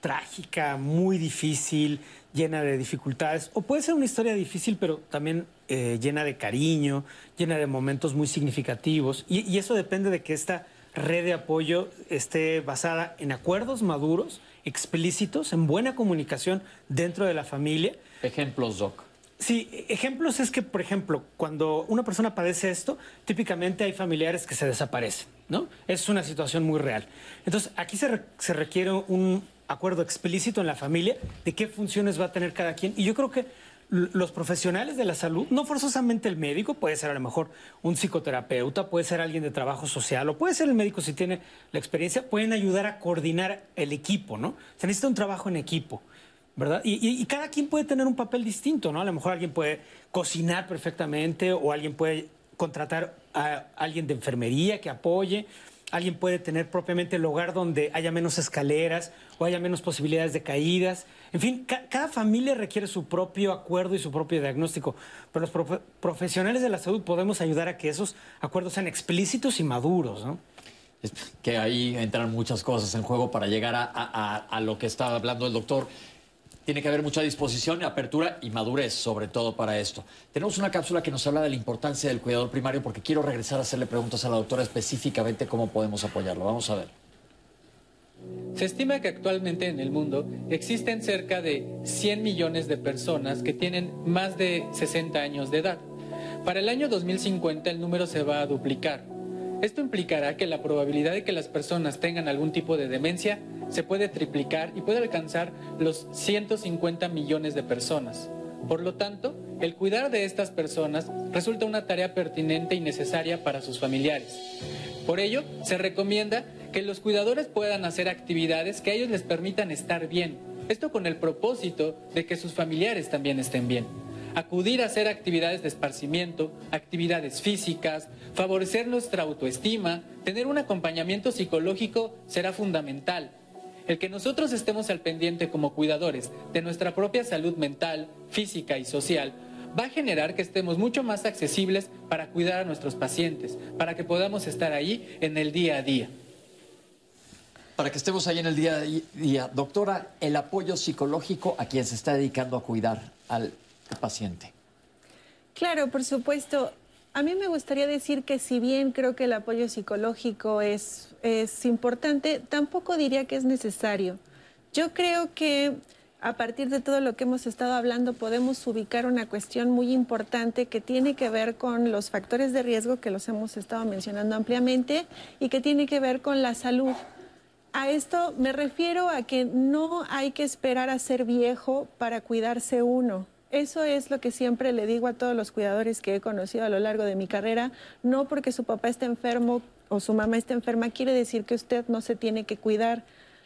trágica, muy difícil, llena de dificultades, o puede ser una historia difícil, pero también eh, llena de cariño, llena de momentos muy significativos, y, y eso depende de que esta red de apoyo esté basada en acuerdos maduros, explícitos, en buena comunicación dentro de la familia. Ejemplos, Doc. Sí, ejemplos es que, por ejemplo, cuando una persona padece esto, típicamente hay familiares que se desaparecen, ¿no? Es una situación muy real. Entonces, aquí se, requiere un acuerdo explícito en la familia de qué funciones va a tener cada quien. Y yo creo que los profesionales de la salud, no forzosamente el médico, puede ser a lo mejor un psicoterapeuta, puede ser alguien de trabajo social o puede ser el médico si tiene la experiencia, pueden ayudar a coordinar el equipo, ¿no? Se necesita un trabajo en equipo. Y, cada quien puede tener un papel distinto, ¿no? A lo mejor alguien puede cocinar perfectamente o alguien puede contratar a alguien de enfermería que apoye, alguien puede tener propiamente el hogar donde haya menos escaleras o haya menos posibilidades de caídas. En fin, cada familia requiere su propio acuerdo y su propio diagnóstico, pero los profesionales de la salud podemos ayudar a que esos acuerdos sean explícitos y maduros, ¿no? que ahí entran muchas cosas en juego para llegar a lo que estaba hablando el doctor tiene que haber mucha disposición, apertura y madurez, sobre todo para esto. Tenemos una cápsula que nos habla de la importancia del cuidador primario porque quiero regresar a hacerle preguntas a la doctora específicamente cómo podemos apoyarlo. Vamos a ver. Se estima que actualmente en el mundo existen cerca de 100 millones de personas que tienen más de 60 años de edad. Para el año 2050 el número se va a duplicar. Esto implicará que la probabilidad de que las personas tengan algún tipo de demencia se puede triplicar y puede alcanzar los 150 millones de personas. Por lo tanto, el cuidar de estas personas resulta una tarea pertinente y necesaria para sus familiares. Por ello, se recomienda que los cuidadores puedan hacer actividades que a ellos les permitan estar bien. Esto con el propósito de que sus familiares también estén bien. Acudir a hacer actividades de esparcimiento, actividades físicas, favorecer nuestra autoestima, tener un acompañamiento psicológico será fundamental el que nosotros estemos al pendiente como cuidadores de nuestra propia salud mental, física y social va a generar que estemos mucho más accesibles para cuidar a nuestros pacientes, para que podamos estar ahí en el día a día. Para que estemos ahí en el día a día. Doctora, el apoyo psicológico a quien se está dedicando a cuidar al paciente. Claro, por supuesto. A mí me gustaría decir que si bien creo que el apoyo psicológico es, es importante, tampoco diría que es necesario. Yo creo que a partir de todo lo que hemos estado hablando podemos ubicar una cuestión muy importante que tiene que ver con los factores de riesgo que los hemos estado mencionando ampliamente y que tiene que ver con la salud. A esto me refiero a que no hay que esperar a ser viejo para cuidarse uno. Eso es lo que siempre le digo a todos los cuidadores que he conocido a lo largo de mi carrera. No porque su papá esté enfermo o su mamá esté enferma quiere decir que usted no se tiene que cuidar.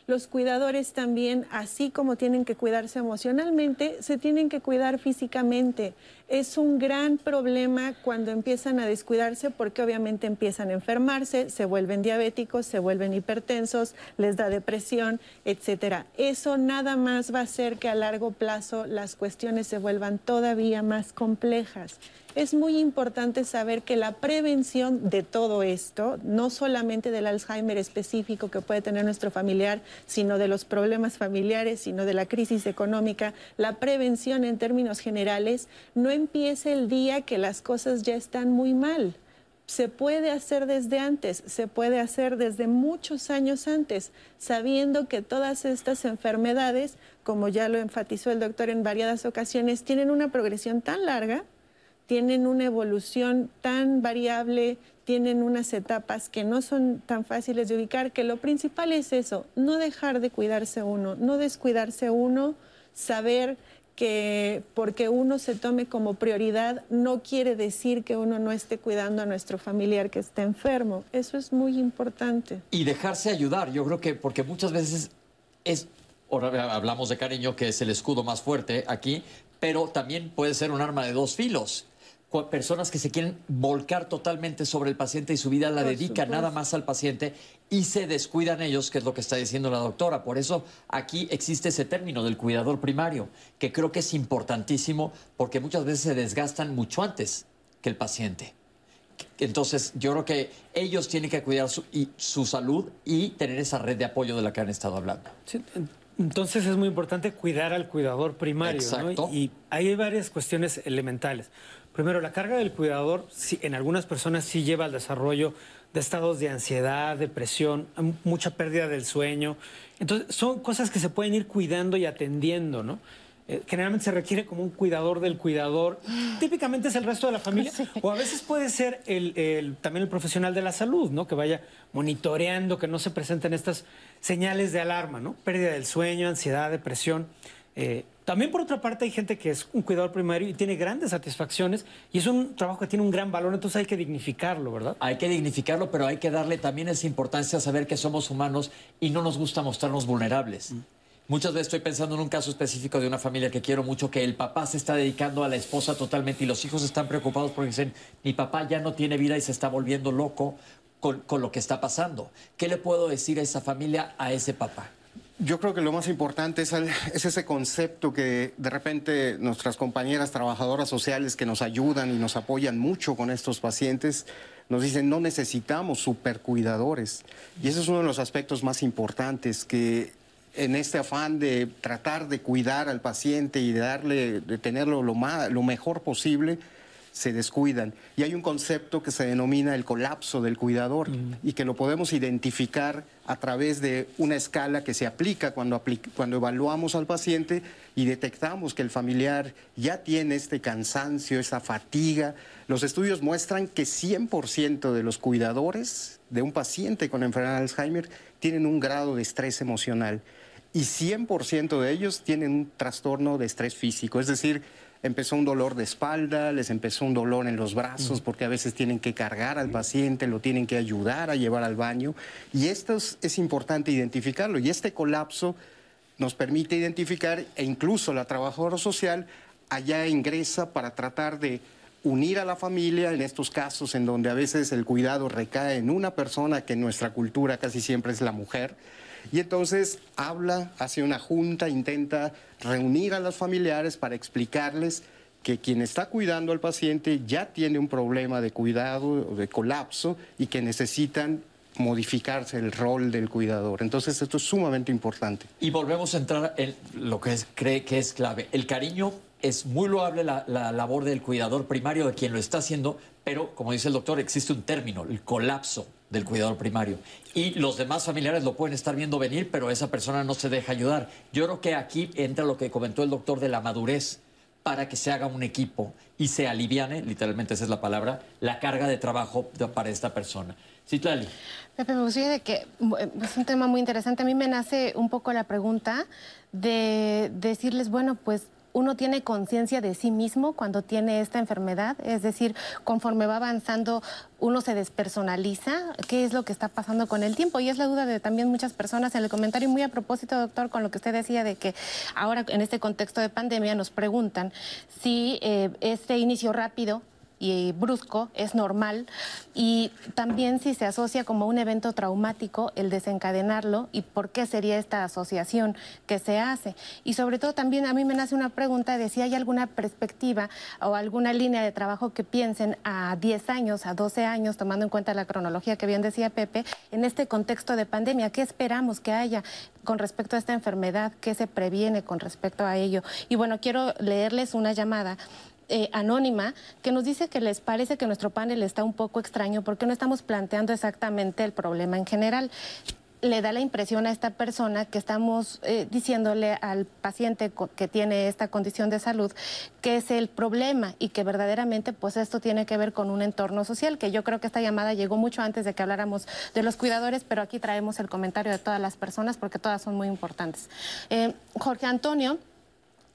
Los cuidadores también, así como tienen que cuidarse emocionalmente, se tienen que cuidar físicamente. Es un gran problema cuando empiezan a descuidarse porque obviamente empiezan a enfermarse, se vuelven diabéticos, se vuelven hipertensos, les da depresión, etcétera. Eso nada más va a hacer que a largo plazo las cuestiones se vuelvan todavía más complejas es muy importante saber que la prevención de todo esto, no solamente del Alzheimer específico que puede tener nuestro familiar, sino de los problemas familiares, sino de la crisis económica, la prevención en términos generales no empieza el día que las cosas ya están muy mal. Se puede hacer desde antes, se puede hacer desde muchos años antes, sabiendo que todas estas enfermedades, como ya lo enfatizó el doctor en variadas ocasiones, tienen una progresión tan larga tienen una evolución tan variable, tienen unas etapas que no son tan fáciles de ubicar, que lo principal es eso, no dejar de cuidarse uno, no descuidarse uno, saber que porque uno se tome como prioridad no quiere decir que uno no esté cuidando a nuestro familiar que está enfermo. Eso es muy importante. Y dejarse ayudar, yo creo que porque muchas veces es, ahora hablamos de cariño, que es el escudo más fuerte aquí, pero también puede ser un arma de dos filos personas que se quieren volcar totalmente sobre el paciente y su vida la dedican nada más al paciente y se descuidan ellos, que es lo que está diciendo la doctora. Por eso aquí existe ese término del cuidador primario, que creo que es importantísimo porque muchas veces se desgastan mucho antes que el paciente. Entonces, yo creo que ellos tienen que cuidar su, y, su salud y tener esa red de apoyo de la que han estado hablando. entonces es muy importante cuidar al cuidador primario. Exacto. Y hay varias cuestiones elementales. Primero, la carga del cuidador en algunas personas sí lleva al desarrollo de estados de ansiedad, depresión, mucha pérdida del sueño. Entonces, son cosas que se pueden ir cuidando y atendiendo, ¿no? Eh, generalmente se requiere como un cuidador del cuidador. [GASPS] Típicamente es el resto de la familia. O a veces puede ser el, también el profesional de la salud, ¿no? Que vaya monitoreando que no se presenten estas señales de alarma, ¿no? Pérdida del sueño, ansiedad, depresión. Eh, también por otra parte hay gente que es un cuidador primario y tiene grandes satisfacciones y es un trabajo que tiene un gran valor, entonces hay que dignificarlo, ¿verdad? Hay que dignificarlo, pero hay que darle también esa importancia a saber que somos humanos y no nos gusta mostrarnos vulnerables. Mm. Muchas veces estoy pensando en un caso específico de una familia que quiero mucho, que el papá se está dedicando a la esposa totalmente y los hijos están preocupados porque dicen, mi papá ya no tiene vida y se está volviendo loco con, con lo que está pasando. ¿Qué le puedo decir a esa familia, a ese papá? Yo creo que lo más importante es, ese concepto que de repente nuestras compañeras trabajadoras sociales que nos ayudan y nos apoyan mucho con estos pacientes nos dicen no necesitamos supercuidadores. Y ese es uno de los aspectos más importantes que en este afán de tratar de cuidar al paciente y de darle, de tenerlo lo, lo mejor posible, se descuidan. Y hay un concepto que se denomina el colapso del cuidador y que lo podemos identificar a través de una escala que se aplica cuando, cuando evaluamos al paciente y detectamos que el familiar ya tiene este cansancio, esa fatiga. Los estudios muestran que 100% de los cuidadores de un paciente con enfermedad de Alzheimer tienen un grado de estrés emocional y 100% de ellos tienen un trastorno de estrés físico, es decir, empezó un dolor de espalda, les empezó un dolor en los brazos porque a veces tienen que cargar al paciente, lo tienen que ayudar a llevar al baño. Y esto es, importante identificarlo. Y este colapso nos permite identificar e incluso la trabajadora social allá ingresa para tratar de unir a la familia en estos casos en donde a veces el cuidado recae en una persona que en nuestra cultura casi siempre es la mujer y entonces habla, hace una junta, intenta reunir a los familiares para explicarles que quien está cuidando al paciente ya tiene un problema de cuidado de colapso y que necesitan modificarse el rol del cuidador. Entonces esto es sumamente importante. Y volvemos a entrar en lo que cree que es clave. El cariño es muy loable la, la, labor del cuidador primario, de quien lo está haciendo, pero como dice el doctor, existe un término, el colapso del cuidador primario. Y los demás familiares lo pueden estar viendo venir, pero esa persona no se deja ayudar. Yo creo que aquí entra lo que comentó el doctor de la madurez para que se haga un equipo y se aliviane, literalmente esa es la palabra, la carga de trabajo para esta persona. Sí, Tlali. Pepe, me gustaría que es un tema muy interesante. A mí me nace un poco la pregunta de decirles, bueno, pues uno tiene conciencia de sí mismo cuando tiene esta enfermedad, es decir, conforme va avanzando uno se despersonaliza, qué es lo que está pasando con el tiempo. Y es la duda de también muchas personas. En el comentario muy a propósito, doctor, con lo que usted decía de que ahora en este contexto de pandemia nos preguntan si eh, este inicio rápido y brusco es normal y también si se asocia como un evento traumático el desencadenarlo y por qué sería esta asociación que se hace. Y sobre todo también a mí me nace una pregunta de si hay alguna perspectiva o alguna línea de trabajo que piensen a 10 años, a 12 años, tomando en cuenta la cronología que bien decía Pepe, en este contexto de pandemia, ¿qué esperamos que haya con respecto a esta enfermedad? ¿Qué se previene con respecto a ello? Y bueno, quiero leerles una llamada eh, anónima que nos dice que les parece que nuestro panel está un poco extraño porque no estamos planteando exactamente el problema en general le da la impresión a esta persona que estamos eh, diciéndole al paciente que tiene esta condición de salud que es el problema y que verdaderamente pues esto tiene que ver con un entorno social, que yo creo que esta llamada llegó mucho antes de que habláramos de los cuidadores, pero aquí traemos el comentario de todas las personas porque todas son muy importantes. Eh, Jorge Antonio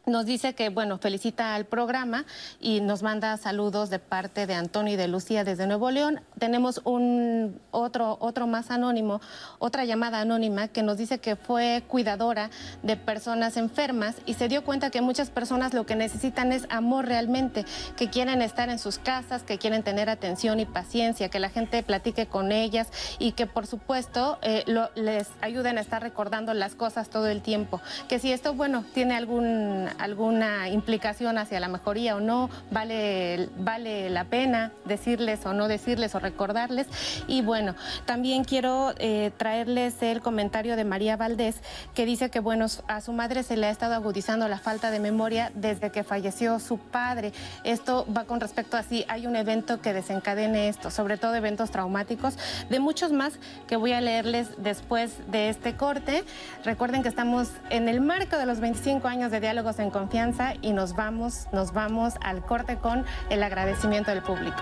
nos dice que, bueno, felicita al programa y nos manda saludos de parte de Antonio y de Lucía desde Nuevo León. Tenemos un otro, otro más anónimo, otra llamada anónima que nos dice que fue cuidadora de personas enfermas y se dio cuenta que muchas personas lo que necesitan es amor realmente, que quieren estar en sus casas, que quieren tener atención y paciencia, que la gente platique con ellas y que por supuesto eh, les ayuden a estar recordando las cosas todo el tiempo. Que si esto, bueno, tiene algún alguna implicación hacia la mejoría o no, vale, vale la pena decirles o no decirles o recordarles. Y bueno, también quiero eh, traerles el comentario de María Valdés, que dice que bueno, a su madre se le ha estado agudizando la falta de memoria desde que falleció su padre. Esto va con respecto a si hay un evento que desencadene esto, sobre todo eventos traumáticos, de muchos más que voy a leerles después de este corte. Recuerden que estamos en el marco de los 25 años de diálogos en confianza y nos vamos, nos vamos al corte con el agradecimiento del público.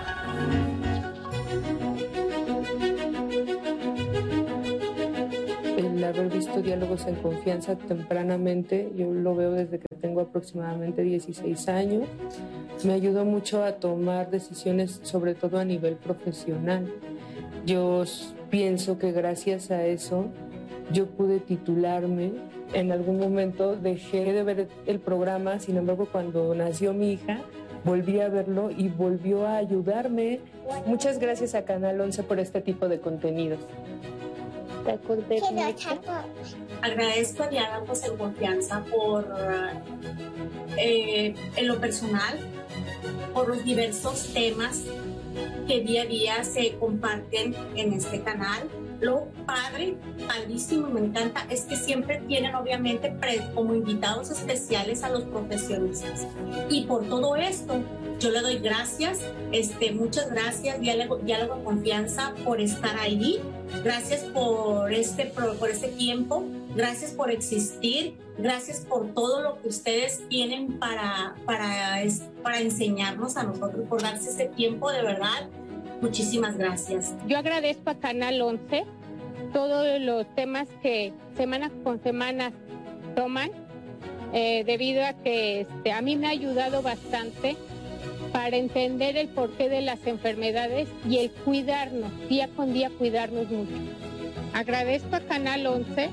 El haber visto diálogos en confianza tempranamente, yo lo veo desde que tengo aproximadamente 16 años, me ayudó mucho a tomar decisiones, sobre todo a nivel profesional. Yo pienso que gracias a eso yo pude titularme en algún momento dejé de ver el programa, sin embargo cuando nació mi hija volví a verlo y volvió a ayudarme. Muchas gracias a Canal 11 por este tipo de contenidos. Agradezco a Diálogos en Confianza por, eh, en lo personal, por los diversos temas que día a día se comparten en este canal lo padre, padrísimo, me encanta, es que siempre tienen obviamente como invitados especiales a los profesionistas. Y por todo esto, yo le doy gracias, este, muchas gracias, diálogo, diálogo confianza, por estar ahí. Gracias por este, por este tiempo, gracias por existir, gracias por todo lo que ustedes tienen para, para, para enseñarnos a nosotros, por darse este tiempo de verdad Muchísimas gracias. Yo agradezco a Canal 11 todos los temas que semana con semana toman, eh, debido a que este, a mí me ha ayudado bastante para entender el porqué de las enfermedades y el cuidarnos, día con día cuidarnos mucho. Agradezco a Canal 11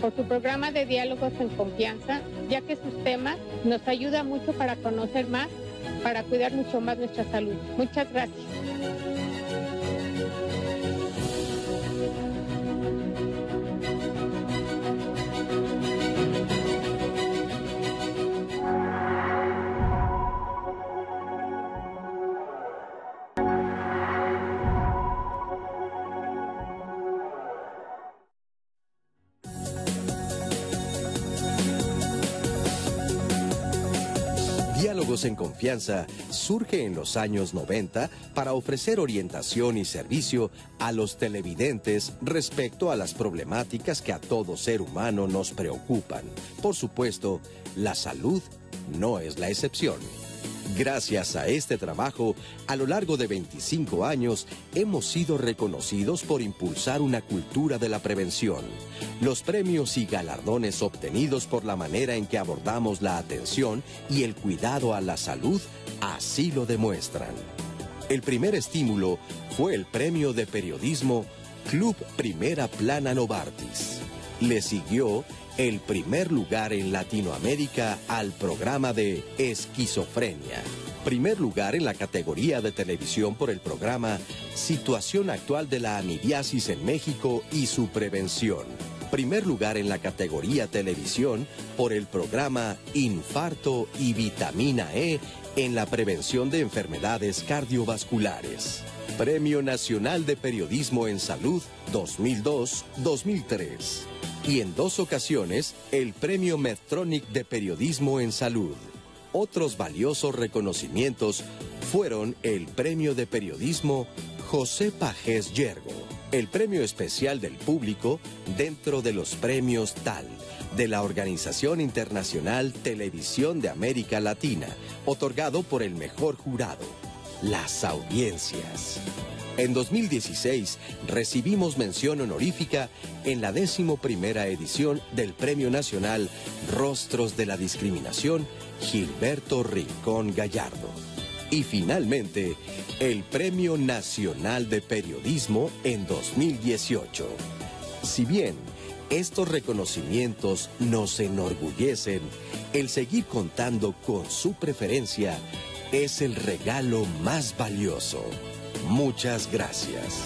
por su programa de diálogos en confianza, ya que sus temas nos ayudan mucho para conocer más, para cuidar mucho más nuestra salud. Muchas gracias. En Confianza surge en los años 90 para ofrecer orientación y servicio a los televidentes respecto a las problemáticas que a todo ser humano nos preocupan. Por supuesto, la salud no es la excepción. Gracias a este trabajo, a lo largo de 25 años, hemos sido reconocidos por impulsar una cultura de la prevención. Los premios y galardones obtenidos por la manera en que abordamos la atención y el cuidado a la salud así lo demuestran. El primer estímulo fue el premio de periodismo Club Primera Plana Novartis. Le siguió el primer lugar en Latinoamérica al programa de esquizofrenia. Primer lugar en la categoría de televisión por el programa Situación actual de la amibiasis en México y su prevención. Primer lugar en la categoría televisión por el programa Infarto y Vitamina E en la prevención de enfermedades cardiovasculares. Premio Nacional de Periodismo en Salud 2002-2003 y en dos ocasiones el Premio Medtronic de Periodismo en Salud. Otros valiosos reconocimientos fueron el Premio de Periodismo José Pajés Yergo, el Premio Especial del Público dentro de los premios TAL de la Organización Internacional Televisión de América Latina, otorgado por el mejor jurado, las audiencias. En 2016 recibimos mención honorífica en la décimo primera edición del Premio Nacional Rostros de la Discriminación Gilberto Rincón Gallardo. Y finalmente, el Premio Nacional de Periodismo en 2018. Si bien estos reconocimientos nos enorgullecen, el seguir contando con su preferencia es el regalo más valioso. Muchas gracias.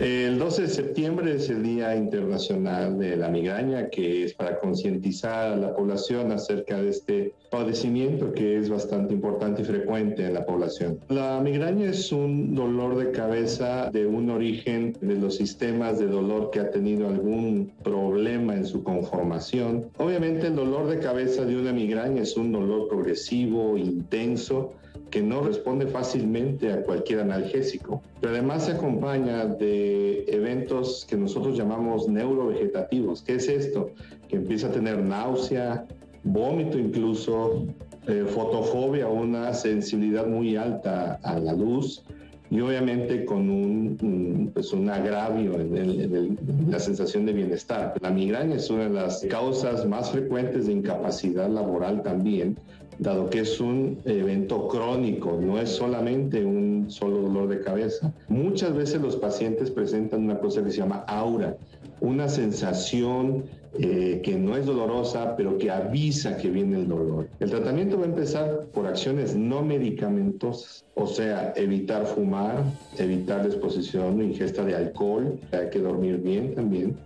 El 12 de septiembre es el Día Internacional de la Migraña, que es para concientizar a la población acerca de este padecimiento que es bastante importante y frecuente en la población. La migraña es un dolor de cabeza de un origen de los sistemas de dolor que ha tenido algún problema en su conformación. Obviamente el dolor de cabeza de una migraña es un dolor progresivo, intenso, que no responde fácilmente a cualquier analgésico, pero además se acompaña de eventos que nosotros llamamos neurovegetativos. ¿Qué es esto? Que empieza a tener náusea, vómito incluso, eh, fotofobia, una sensibilidad muy alta a la luz y obviamente con un, pues un agravio en, la sensación de bienestar. La migraña es una de las causas más frecuentes de incapacidad laboral también, dado que es un evento crónico, no es solamente un solo dolor de cabeza. Muchas veces los pacientes presentan una cosa que se llama aura, una sensación eh, que no es dolorosa, pero que avisa que viene el dolor. El tratamiento va a empezar por acciones no medicamentosas, o sea, evitar fumar, evitar la exposición ingesta de alcohol, hay que dormir bien también,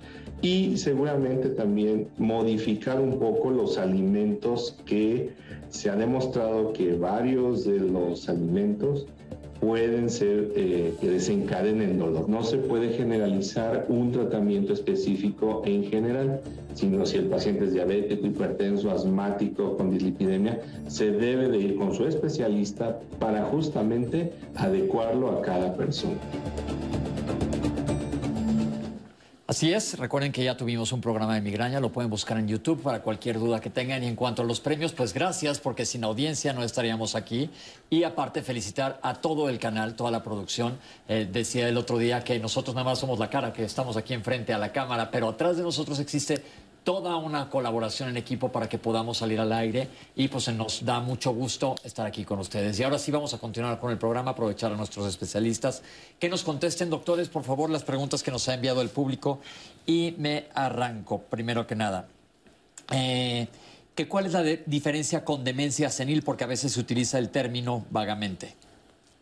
y seguramente también modificar un poco los alimentos que se ha demostrado que varios de los alimentos pueden ser eh, que desencadenen dolor. No se puede generalizar un tratamiento específico en general, sino si el paciente es diabético, hipertenso, asmático, con dislipidemia, se debe de ir con su especialista para justamente adecuarlo a cada persona. Así es, recuerden que ya tuvimos un programa de migraña, lo pueden buscar en YouTube para cualquier duda que tengan. Y en cuanto a los premios, pues gracias, porque sin audiencia no estaríamos aquí. Y aparte, felicitar a todo el canal, toda la producción. Eh, decía el otro día que nosotros nada más somos la cara, que estamos aquí enfrente a la cámara, pero atrás de nosotros existe toda una colaboración en equipo para que podamos salir al aire y pues nos da mucho gusto estar aquí con ustedes. Y ahora sí vamos a continuar con el programa, aprovechar a nuestros especialistas que nos contesten, doctores, por favor, las preguntas que nos ha enviado el público y me arranco, primero que nada. Eh, ¿Cuál es la diferencia con demencia senil? Porque a veces se utiliza el término vagamente.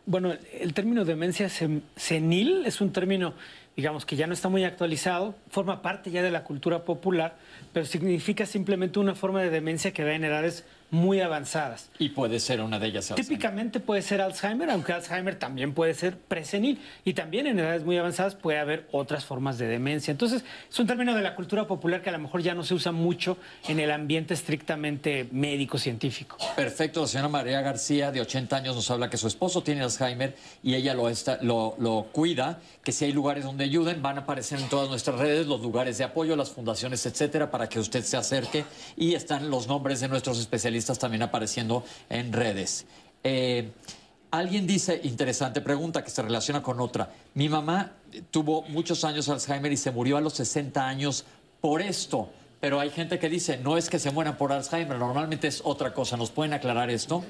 Bueno, el término demencia senil es un término digamos que ya no está muy actualizado, forma parte ya de la cultura popular, pero significa simplemente una forma de demencia que da en edades muy avanzadas. Y puede ser una de ellas. Alzheimer. Típicamente puede ser Alzheimer, aunque Alzheimer también puede ser presenil. Y también en edades muy avanzadas puede haber otras formas de demencia. Entonces, es un término de la cultura popular que a lo mejor ya no se usa mucho en el ambiente estrictamente médico-científico. Perfecto, la señora María García, de 80 años, nos habla que su esposo tiene Alzheimer y ella lo, está, lo, lo cuida, que si hay lugares donde ayuden, van a aparecer en todas nuestras redes los lugares de apoyo, las fundaciones, etcétera, para que usted se acerque. Y están los nombres de nuestros especialistas también apareciendo en redes. Eh, Alguien dice, interesante pregunta que se relaciona con otra. Mi mamá tuvo muchos años Alzheimer y se murió a los 60 años por esto. Pero hay gente que dice, no es que se mueran por Alzheimer, normalmente es otra cosa. ¿Nos pueden aclarar esto?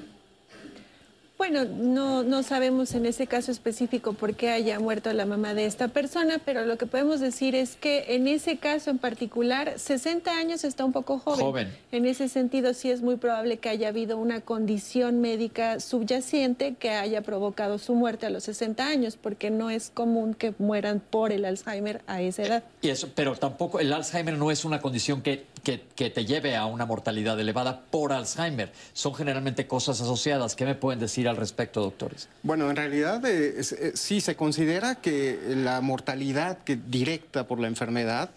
Bueno, no, no sabemos en ese caso específico por qué haya muerto la mamá de esta persona, pero lo que podemos decir es que en ese caso en particular, 60 años está un poco joven. Joven. En ese sentido, sí es muy probable que haya habido una condición médica subyacente que haya provocado su muerte a los 60 años, porque no es común que mueran por el Alzheimer a esa edad. Y eso, pero tampoco el Alzheimer no es una condición que, que, que te lleve a una mortalidad elevada por Alzheimer. Son generalmente cosas asociadas. ¿Qué me pueden decir al respecto, doctores? Bueno, en realidad eh, eh, sí se considera que la mortalidad que, directa por la enfermedad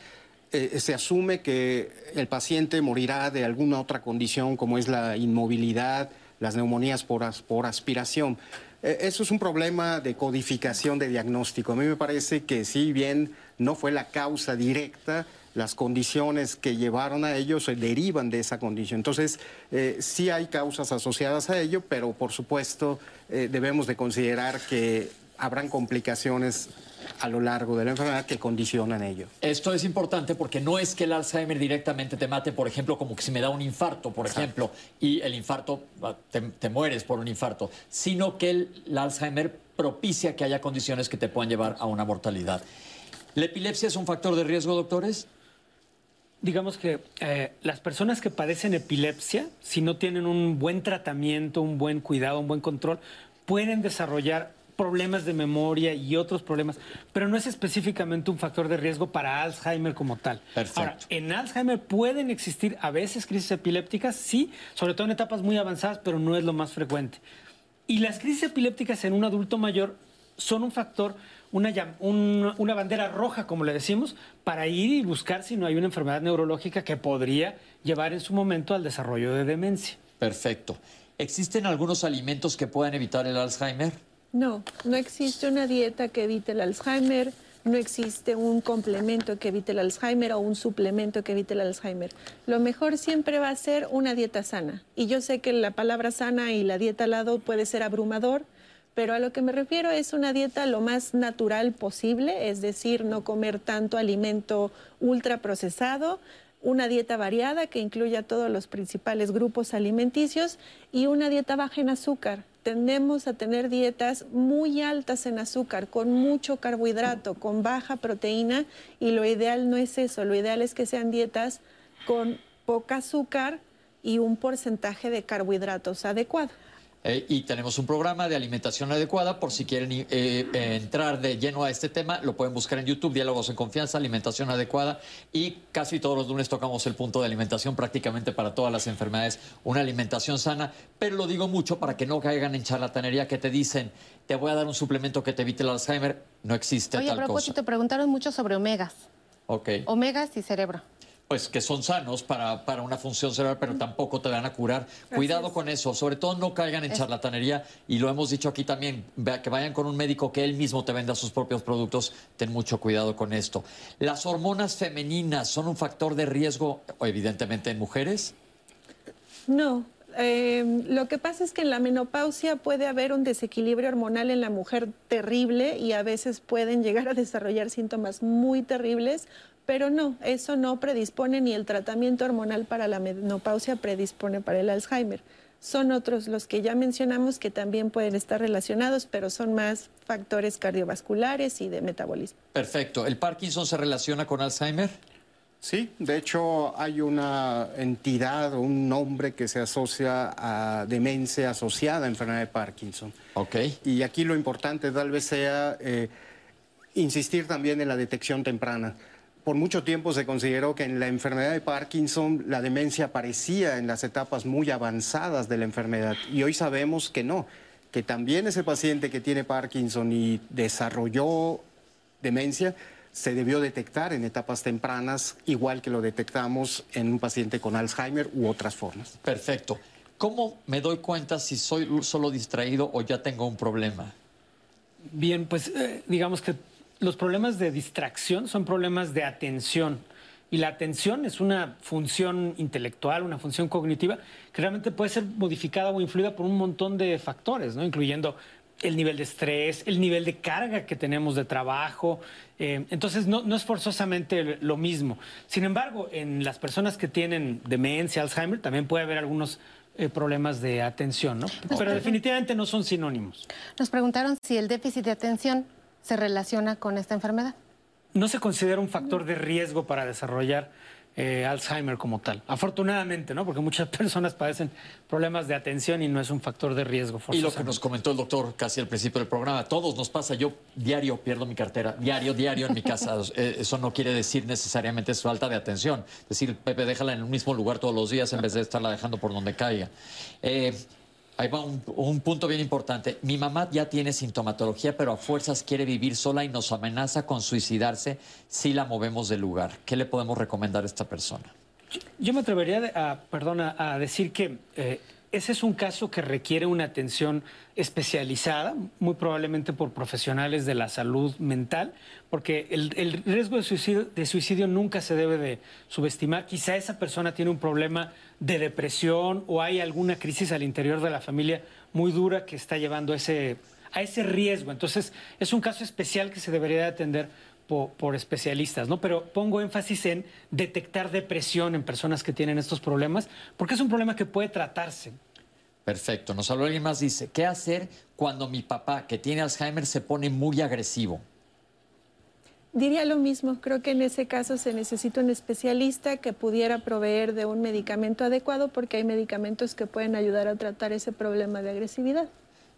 eh, se asume que el paciente morirá de alguna otra condición como es la inmovilidad, las neumonías por, as- por aspiración. Eh, Eso es un problema de codificación de diagnóstico. A mí me parece que si bien no fue la causa directa, las condiciones que llevaron a ello se derivan de esa condición. Entonces, eh, sí hay causas asociadas a ello, pero por supuesto eh, debemos de considerar que habrán complicaciones a lo largo de la enfermedad que condicionan ello. Esto es importante porque no es que el Alzheimer directamente te mate, por ejemplo, como que si me da un infarto, por ejemplo, y el infarto, ah, te, te mueres por un infarto, sino que el, el Alzheimer propicia que haya condiciones que te puedan llevar a una mortalidad. ¿La epilepsia es un factor de riesgo, doctores? Digamos que eh, las personas que padecen epilepsia, si no tienen un buen tratamiento, un buen cuidado, un buen control, pueden desarrollar problemas de memoria y otros problemas, pero no es específicamente un factor de riesgo para Alzheimer como tal. Perfecto. Ahora, en Alzheimer pueden existir a veces crisis epilépticas, sí, sobre todo en etapas muy avanzadas, pero no es lo más frecuente. Y las crisis epilépticas en un adulto mayor son un factor, una, un- una bandera roja, como le decimos, para ir y buscar si no hay una enfermedad neurológica que podría llevar en su momento al desarrollo de demencia. Perfecto. ¿Existen algunos alimentos que puedan evitar el Alzheimer? No, no existe una dieta que evite el Alzheimer, no existe un complemento que evite el Alzheimer o un suplemento que evite el Alzheimer. Lo mejor siempre va a ser una dieta sana. Y yo sé que la palabra sana y la dieta al lado puede ser abrumador, pero a lo que me refiero es una dieta lo más natural posible, es decir, no comer tanto alimento ultraprocesado, una dieta variada que incluya todos los principales grupos alimenticios y una dieta baja en azúcar. Tendemos a tener dietas muy altas en azúcar, con mucho carbohidrato, con baja proteína y lo ideal no es eso, lo ideal es que sean dietas con poca azúcar y un porcentaje de carbohidratos adecuado. Eh, y tenemos un programa de alimentación adecuada. Por si quieren eh, eh, entrar de lleno a este tema, lo pueden buscar en YouTube, Diálogos en Confianza, Alimentación Adecuada. Y casi todos los lunes tocamos el punto de alimentación prácticamente para todas las enfermedades, una alimentación sana. Pero lo digo mucho para que no caigan en charlatanería que te dicen, te voy a dar un suplemento que te evite el Alzheimer. No existe Oye, a tal propósito, cosa. preguntaron mucho sobre omegas. Ok. Omegas y cerebro. Pues que son sanos para, para una función cerebral, pero tampoco te van a curar. Cuidado con eso, sobre todo no caigan en charlatanería y lo hemos dicho aquí también, que vayan con un médico que él mismo te venda sus propios productos, ten mucho cuidado con esto. ¿Las hormonas femeninas son un factor de riesgo, evidentemente, en mujeres? No, eh, lo que pasa es que en la menopausia puede haber un desequilibrio hormonal en la mujer terrible y a veces pueden llegar a desarrollar síntomas muy terribles, pero no, eso no predispone ni el tratamiento hormonal para la menopausia predispone para el Alzheimer. Son otros los que ya mencionamos que también pueden estar relacionados, pero son más factores cardiovasculares y de metabolismo. Perfecto. ¿El Parkinson se relaciona con Alzheimer? Sí, de hecho hay una entidad o un nombre que se asocia a demencia asociada a enfermedad de Parkinson. Ok. Y aquí lo importante tal vez sea eh, insistir también en la detección temprana. Por mucho tiempo se consideró que en la enfermedad de Parkinson la demencia aparecía en las etapas muy avanzadas de la enfermedad y hoy sabemos que no, que también ese paciente que tiene Parkinson y desarrolló demencia se debió detectar en etapas tempranas, igual que lo detectamos en un paciente con Alzheimer u otras formas. Perfecto. ¿Cómo me doy cuenta si soy solo distraído o ya tengo un problema? Bien, pues eh, digamos que los problemas de distracción son problemas de atención. Y la atención es una función intelectual, una función cognitiva que realmente puede ser modificada o influida por un montón de factores, ¿no? incluyendo el nivel de estrés, el nivel de carga que tenemos de trabajo. Eh, entonces, no, es forzosamente lo mismo. Sin embargo, en las personas que tienen demencia, Alzheimer, también puede haber algunos eh, problemas de atención, ¿no? Pero definitivamente no son sinónimos. Nos preguntaron si el déficit de atención se relaciona con esta enfermedad. No se considera un factor de riesgo para desarrollar eh, Alzheimer como tal. Afortunadamente, ¿no? Porque muchas [LAUGHS] personas padecen problemas de atención y no es un factor de riesgo. Y lo que nos comentó el doctor casi al principio del programa, a todos nos pasa, yo diario pierdo mi cartera, diario, diario en mi casa. [LAUGHS] Eh, eso no quiere decir necesariamente su falta de atención. Es decir, Pepe, déjala en el mismo lugar todos los días en vez de estarla dejando por donde caiga. Eh, Ahí va un, punto bien importante. Mi mamá ya tiene sintomatología, pero a fuerzas quiere vivir sola y nos amenaza con suicidarse si la movemos del lugar. ¿Qué le podemos recomendar a esta persona? Yo me atrevería a, a decir que eh, ese es un caso que requiere una atención especializada, muy probablemente por profesionales de la salud mental, porque el, riesgo de suicidio, nunca se debe de subestimar. Quizá esa persona tiene un problema de depresión o hay alguna crisis al interior de la familia muy dura que está llevando a ese, a ese riesgo. Entonces, es un caso especial que se debería de atender por, por, especialistas, ¿no? Pero pongo énfasis en detectar depresión en personas que tienen estos problemas, porque es un problema que puede tratarse. Perfecto. Nos habló alguien más, dice, ¿qué hacer cuando mi papá, que tiene Alzheimer, se pone muy agresivo? Diría lo mismo, creo que en ese caso se necesita un especialista que pudiera proveer de un medicamento adecuado porque hay medicamentos que pueden ayudar a tratar ese problema de agresividad.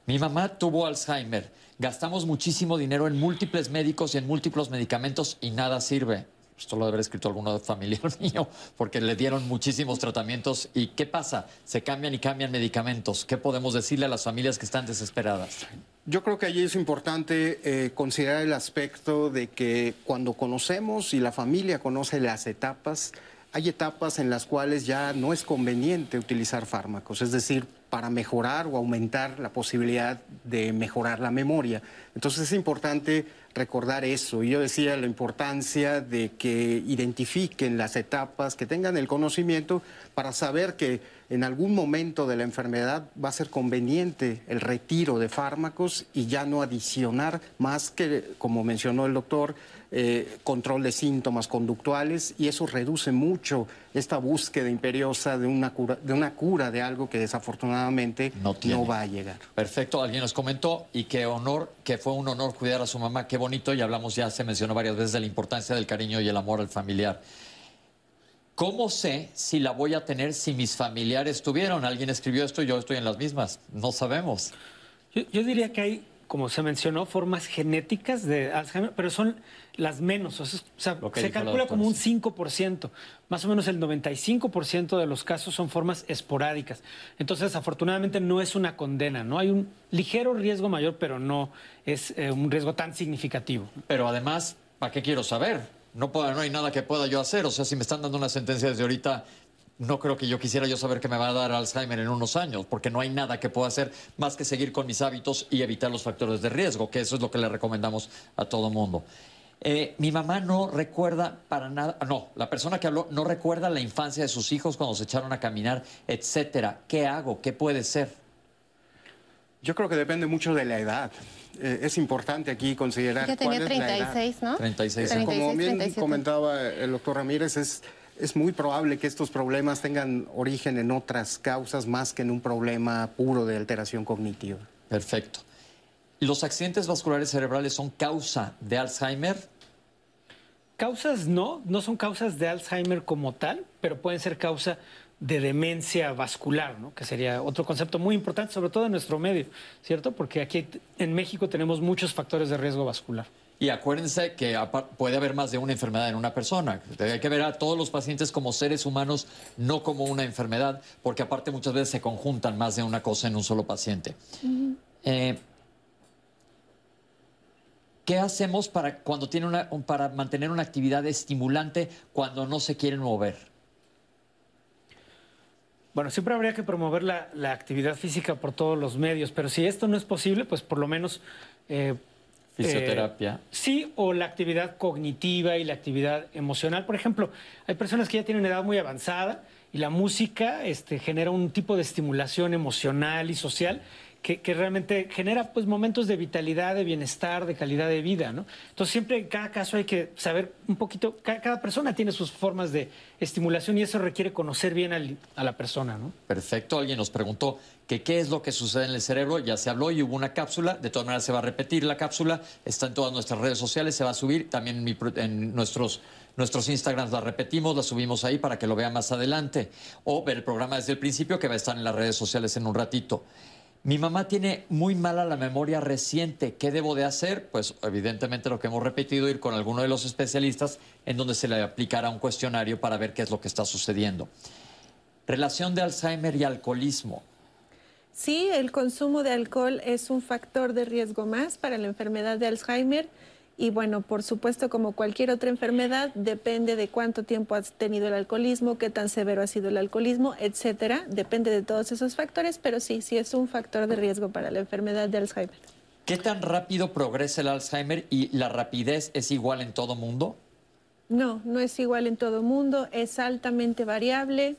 Mi mamá tuvo Alzheimer, gastamos muchísimo dinero en múltiples médicos y en múltiples medicamentos y nada sirve esto lo haber escrito alguno familiar [LAUGHS] mío, porque le dieron muchísimos tratamientos. ¿Y qué pasa? Se cambian y cambian medicamentos. ¿Qué podemos decirle a las familias que están desesperadas? Yo creo que allí es importante eh, considerar el aspecto de que cuando conocemos y la familia conoce las etapas, hay etapas en las cuales ya no es conveniente utilizar fármacos, es decir, para mejorar o aumentar la posibilidad de mejorar la memoria. Entonces es importante recordar eso. Y yo decía la importancia de que identifiquen las etapas, que tengan el conocimiento para saber que en algún momento de la enfermedad va a ser conveniente el retiro de fármacos y ya no adicionar más que, como mencionó el doctor, eh, control de síntomas conductuales y eso reduce mucho esta búsqueda imperiosa de una cura de, una cura de algo que desafortunadamente no, no va a llegar. Perfecto, alguien nos comentó y qué honor, que fue un honor cuidar a su mamá, qué bonito y hablamos ya, se mencionó varias veces de la importancia del cariño y el amor al familiar. ¿Cómo sé si la voy a tener si mis familiares tuvieron? Alguien escribió esto y yo estoy en las mismas. No sabemos. Yo, diría que hay, como se mencionó, formas genéticas de Alzheimer, pero son las menos. O sea, se calcula como un 5%. Más o menos el 95% de los casos son formas esporádicas. Entonces, afortunadamente, no es una condena. No hay un ligero riesgo mayor, pero no es eh, un riesgo tan significativo. Pero además, ¿para qué quiero saber? no, no hay nada que pueda yo hacer. O sea, si me están dando una sentencia desde ahorita, no creo que yo quisiera yo saber que me va a dar Alzheimer en unos años, porque no hay nada que pueda hacer más que seguir con mis hábitos y evitar los factores de riesgo, que eso es lo que le recomendamos a todo mundo. Eh, mi mamá no recuerda para nada, no, la persona que habló no recuerda la infancia de sus hijos cuando se echaron a caminar, etcétera. ¿Qué hago? ¿Qué puede ser? Yo creo que depende mucho de la edad. Eh, es importante aquí considerar. Ya tenía 36, ¿no? 36. Como bien comentaba el doctor Ramírez, es, es muy probable que estos problemas tengan origen en otras causas más que en un problema puro de alteración cognitiva. Perfecto. ¿Los accidentes vasculares cerebrales son causa de Alzheimer? Causas no, no son causas de Alzheimer como tal, pero pueden ser causa de demencia vascular, ¿no? que sería otro concepto muy importante, sobre todo en nuestro medio, ¿cierto? Porque aquí en México tenemos muchos factores de riesgo vascular. Y acuérdense que puede haber más de una enfermedad en una persona. Hay que ver a todos los pacientes como seres humanos, no como una enfermedad, porque aparte muchas veces se conjuntan más de una cosa en un solo paciente. Eh, ¿Qué hacemos para, cuando tiene una, para mantener una actividad estimulante cuando no se quieren mover? Bueno, siempre habría que promover la, actividad física por todos los medios, pero si esto no es posible, pues por lo menos eh, Fisioterapia. Eh, sí, o la actividad cognitiva y la actividad emocional. Por ejemplo, hay personas que ya tienen una edad muy avanzada y la música este, genera un tipo de estimulación emocional y social que, realmente genera pues momentos de vitalidad, de bienestar, de calidad de vida, ¿no? Entonces siempre en cada caso hay que saber un poquito, cada, persona tiene sus formas de estimulación y eso requiere conocer bien a la persona, ¿no? Perfecto, alguien nos preguntó que qué es lo que sucede en el cerebro, ya se habló y hubo una cápsula, de todas maneras se va a repetir la cápsula, está en todas nuestras redes sociales, se va a subir, también en, nuestros nuestros Instagrams la repetimos, la subimos ahí para que lo vea más adelante. O ver el programa desde el principio que va a estar en las redes sociales en un ratito. Mi mamá tiene muy mala la memoria reciente. ¿Qué debo de hacer? Pues evidentemente lo que hemos repetido, ir con alguno de los especialistas en donde se le aplicará un cuestionario para ver qué es lo que está sucediendo. Relación de Alzheimer y alcoholismo. Sí, el consumo de alcohol es un factor de riesgo más para la enfermedad de Alzheimer. Y bueno, por supuesto, como cualquier otra enfermedad, depende de cuánto tiempo has tenido el alcoholismo, qué tan severo ha sido el alcoholismo, etcétera. Depende de todos esos factores, pero sí, sí es un factor de riesgo para la enfermedad de Alzheimer. ¿Qué tan rápido progresa el Alzheimer y la rapidez es igual en todo mundo? No, no es igual en todo mundo, es altamente variable.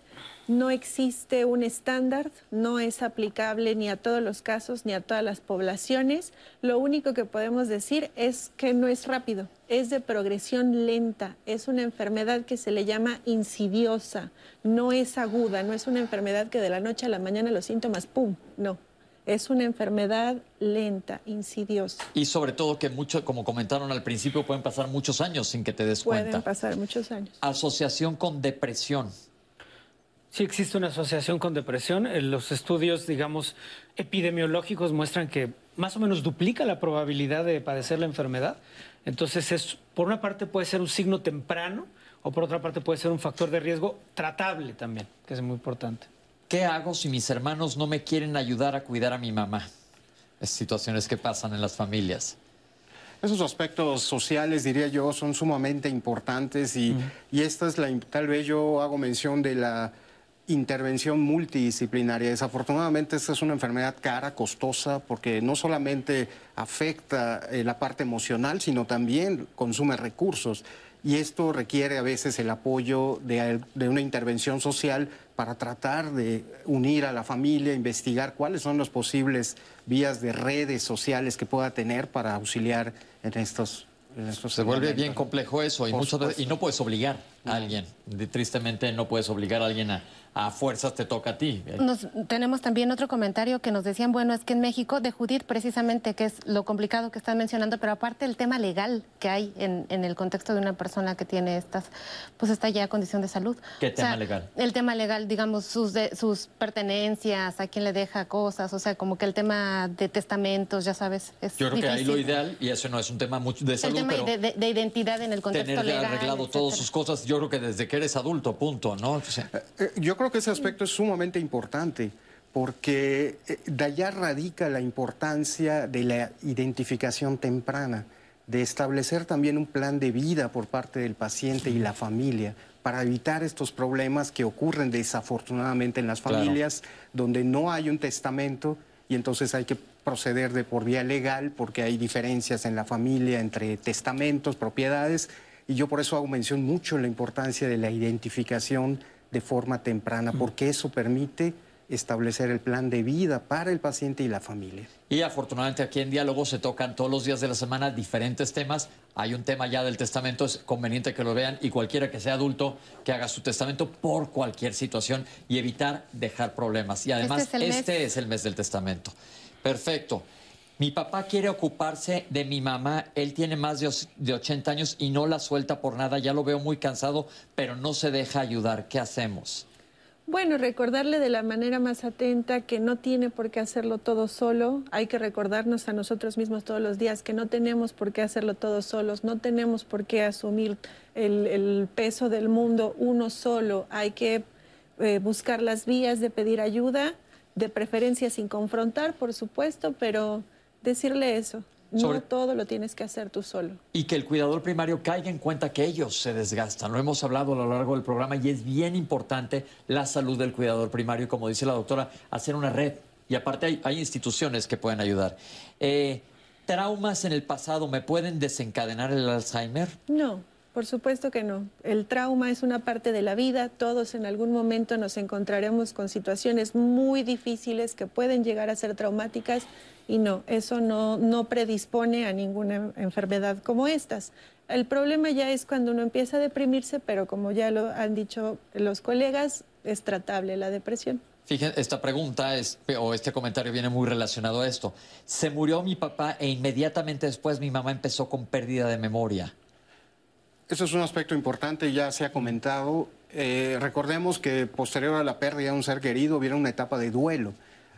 No existe un estándar, no es aplicable ni a todos los casos ni a todas las poblaciones. Lo único que podemos decir es que no es rápido, es de progresión lenta, es una enfermedad que se le llama insidiosa, no es aguda, no es una enfermedad que de la noche a la mañana los síntomas, ¡pum! No, es una enfermedad lenta, insidiosa. Y sobre todo que mucho, como comentaron al principio, pueden pasar muchos años sin que te des cuenta. Pueden pasar muchos años. Asociación con depresión. Sí existe una asociación con depresión. Eh, los estudios, digamos, epidemiológicos muestran que más o menos duplica la probabilidad de padecer la enfermedad. Entonces, es, por una parte puede ser un signo temprano o por otra parte puede ser un factor de riesgo tratable también, que es muy importante. ¿Qué hago si mis hermanos no me quieren ayudar a cuidar a mi mamá? Es situaciones que pasan en las familias. Esos aspectos sociales, diría yo, son sumamente importantes y, y esta es la, tal vez yo hago mención de la intervención multidisciplinaria. Desafortunadamente esta es una enfermedad cara, costosa, porque no solamente afecta eh, la parte emocional, sino también consume recursos. Y esto requiere a veces el apoyo de, una intervención social para tratar de unir a la familia, investigar cuáles son las posibles vías de redes sociales que pueda tener para auxiliar en estos se vuelve bien complejo eso y, y no puedes obligar a alguien. Tristemente no puedes obligar a alguien a, a fuerzas te toca a ti. Nos, tenemos también otro comentario que nos decían, bueno, es que en México, de Judith precisamente, que es lo complicado que están mencionando, pero aparte el tema legal que hay en, el contexto de una persona que tiene estas, pues esta ya condición de salud. ¿Qué tema legal? El tema legal, digamos, sus, sus pertenencias, a quién le deja cosas, o sea, como que el tema de testamentos, ya sabes, es Yo creo que ahí lo ideal, y eso no es un tema mucho de salud, el tema de, identidad en el contexto tener legal. arreglado todas sus cosas, yo creo que desde que eres adulto, punto, ¿no? Eh, eh, yo creo que ese aspecto es sumamente importante porque eh, de allá radica la importancia de la identificación temprana, de establecer también un plan de vida por parte del paciente y la familia para evitar estos problemas que ocurren desafortunadamente en las familias donde no hay un testamento y entonces hay que proceder de por vía legal porque hay diferencias en la familia entre testamentos, propiedades y yo por eso hago mención mucho la importancia de la identificación de forma temprana, porque eso permite establecer el plan de vida para el paciente y la familia. Y afortunadamente aquí en Diálogo se tocan todos los días de la semana diferentes temas. Hay un tema ya del testamento, es conveniente que lo vean y cualquiera que sea adulto que haga su testamento por cualquier situación y evitar dejar problemas. Y además este, este es el mes del testamento. Perfecto. Mi papá quiere ocuparse de mi mamá, él tiene más de 80 años y no la suelta por nada, ya lo veo muy cansado, pero no se deja ayudar. ¿Qué hacemos? Bueno, recordarle de la manera más atenta que no tiene por qué hacerlo todo solo. Hay que recordarnos a nosotros mismos todos los días que no tenemos por qué hacerlo todos solos, no tenemos por qué asumir el, el peso del mundo uno solo. Hay que eh, buscar las vías de pedir ayuda, de preferencia sin confrontar, por supuesto, pero decirle eso. No todo lo tienes que hacer tú solo. Y que el cuidador primario caiga en cuenta que ellos se desgastan. Lo hemos hablado a lo largo del programa y es bien importante la salud del cuidador primario. Como dice la doctora, hacer una red. Y aparte hay, instituciones que pueden ayudar. Eh, ¿Traumas en el pasado me pueden desencadenar el Alzheimer? No. Por supuesto que no. El trauma es una parte de la vida. Todos en algún momento nos encontraremos con situaciones muy difíciles que pueden llegar a ser traumáticas y no, eso no, no predispone a ninguna enfermedad como estas. El problema ya es cuando uno empieza a deprimirse, pero como ya lo han dicho los colegas, es tratable la depresión. Fíjense, esta pregunta es, o este comentario viene muy relacionado a esto. Se murió mi papá e inmediatamente después mi mamá empezó con pérdida de memoria. Eso es un aspecto importante, ya se ha comentado. Eh, recordemos que posterior a la pérdida de un ser querido viene una etapa de duelo.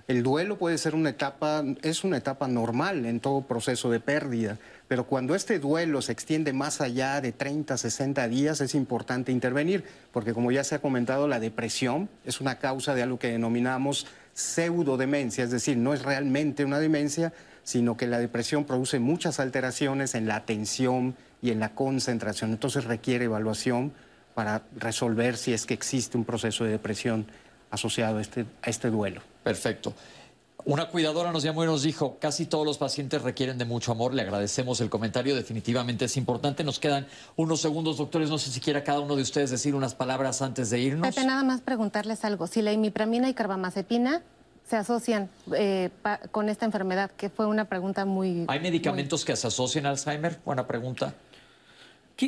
El duelo puede ser una etapa, es una etapa normal en todo proceso de pérdida, pero cuando este duelo se extiende más allá de 30, 60 días es importante intervenir, porque como ya se ha comentado, la depresión es una causa de algo que denominamos pseudodemencia, es decir, no es realmente una demencia, sino que la depresión produce muchas alteraciones en la atención, y en la concentración. Entonces requiere evaluación para resolver si es que existe un proceso de depresión asociado a este, a este duelo. Perfecto. Una cuidadora nos llamó y nos dijo, casi todos los pacientes requieren de mucho amor, le agradecemos el comentario, definitivamente es importante. Nos quedan unos segundos, doctores, no sé si quiera cada uno de ustedes decir unas palabras antes de irnos. Pepe, nada más preguntarles algo, si la imipramina y carbamazepina se asocian eh, con esta enfermedad, que fue una pregunta muy... ¿Hay medicamentos que se asocian a Alzheimer? Buena pregunta.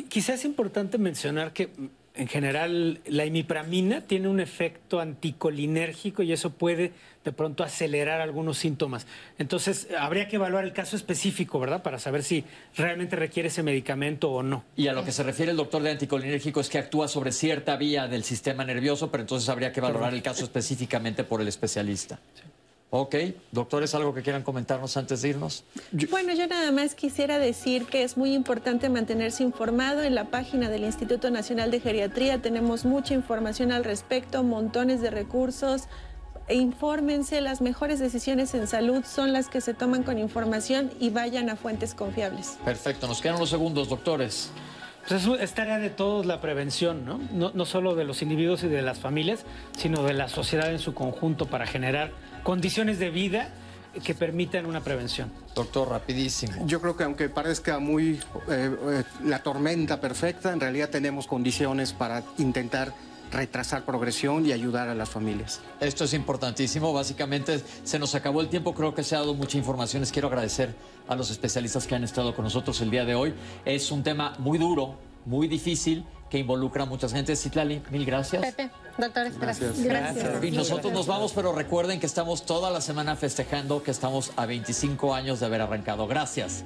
Quizás es importante mencionar que mm, en general la imipramina tiene un efecto anticolinérgico y eso puede de pronto acelerar algunos síntomas. Entonces, habría que evaluar el caso específico, ¿verdad? Para saber si realmente requiere ese medicamento o no. Y a lo que se refiere el doctor de anticolinérgico es que actúa sobre cierta vía del sistema nervioso, pero entonces habría que valorar el caso específicamente por el especialista. Ok, doctores, ¿algo que quieran comentarnos antes de irnos? Bueno, yo nada más quisiera decir que es muy importante mantenerse informado. En la página del Instituto Nacional de Geriatría tenemos mucha información al respecto, montones de recursos. E infórmense, las mejores decisiones en salud son las que se toman con información y vayan a fuentes confiables. Perfecto, nos quedan unos segundos, doctores. Pues es, tarea de todos la prevención, ¿no? ¿no? No solo de los individuos y de las familias, sino de la sociedad en su conjunto para generar condiciones de vida que permitan una prevención. Doctor, rapidísimo. Yo creo que aunque parezca muy eh, eh, la tormenta perfecta, en realidad tenemos condiciones para intentar retrasar progresión y ayudar a las familias. Esto es importantísimo. Básicamente se nos acabó el tiempo. Creo que se ha dado mucha información. Les quiero agradecer a los especialistas que han estado con nosotros el día de hoy. Es un tema muy duro, muy difícil que involucra a mucha gente. Citlali, mil gracias. Pepe, doctores, gracias. Gracias. Y nosotros nos vamos, pero recuerden que estamos toda la semana festejando que estamos a 25 años de haber arrancado. Gracias.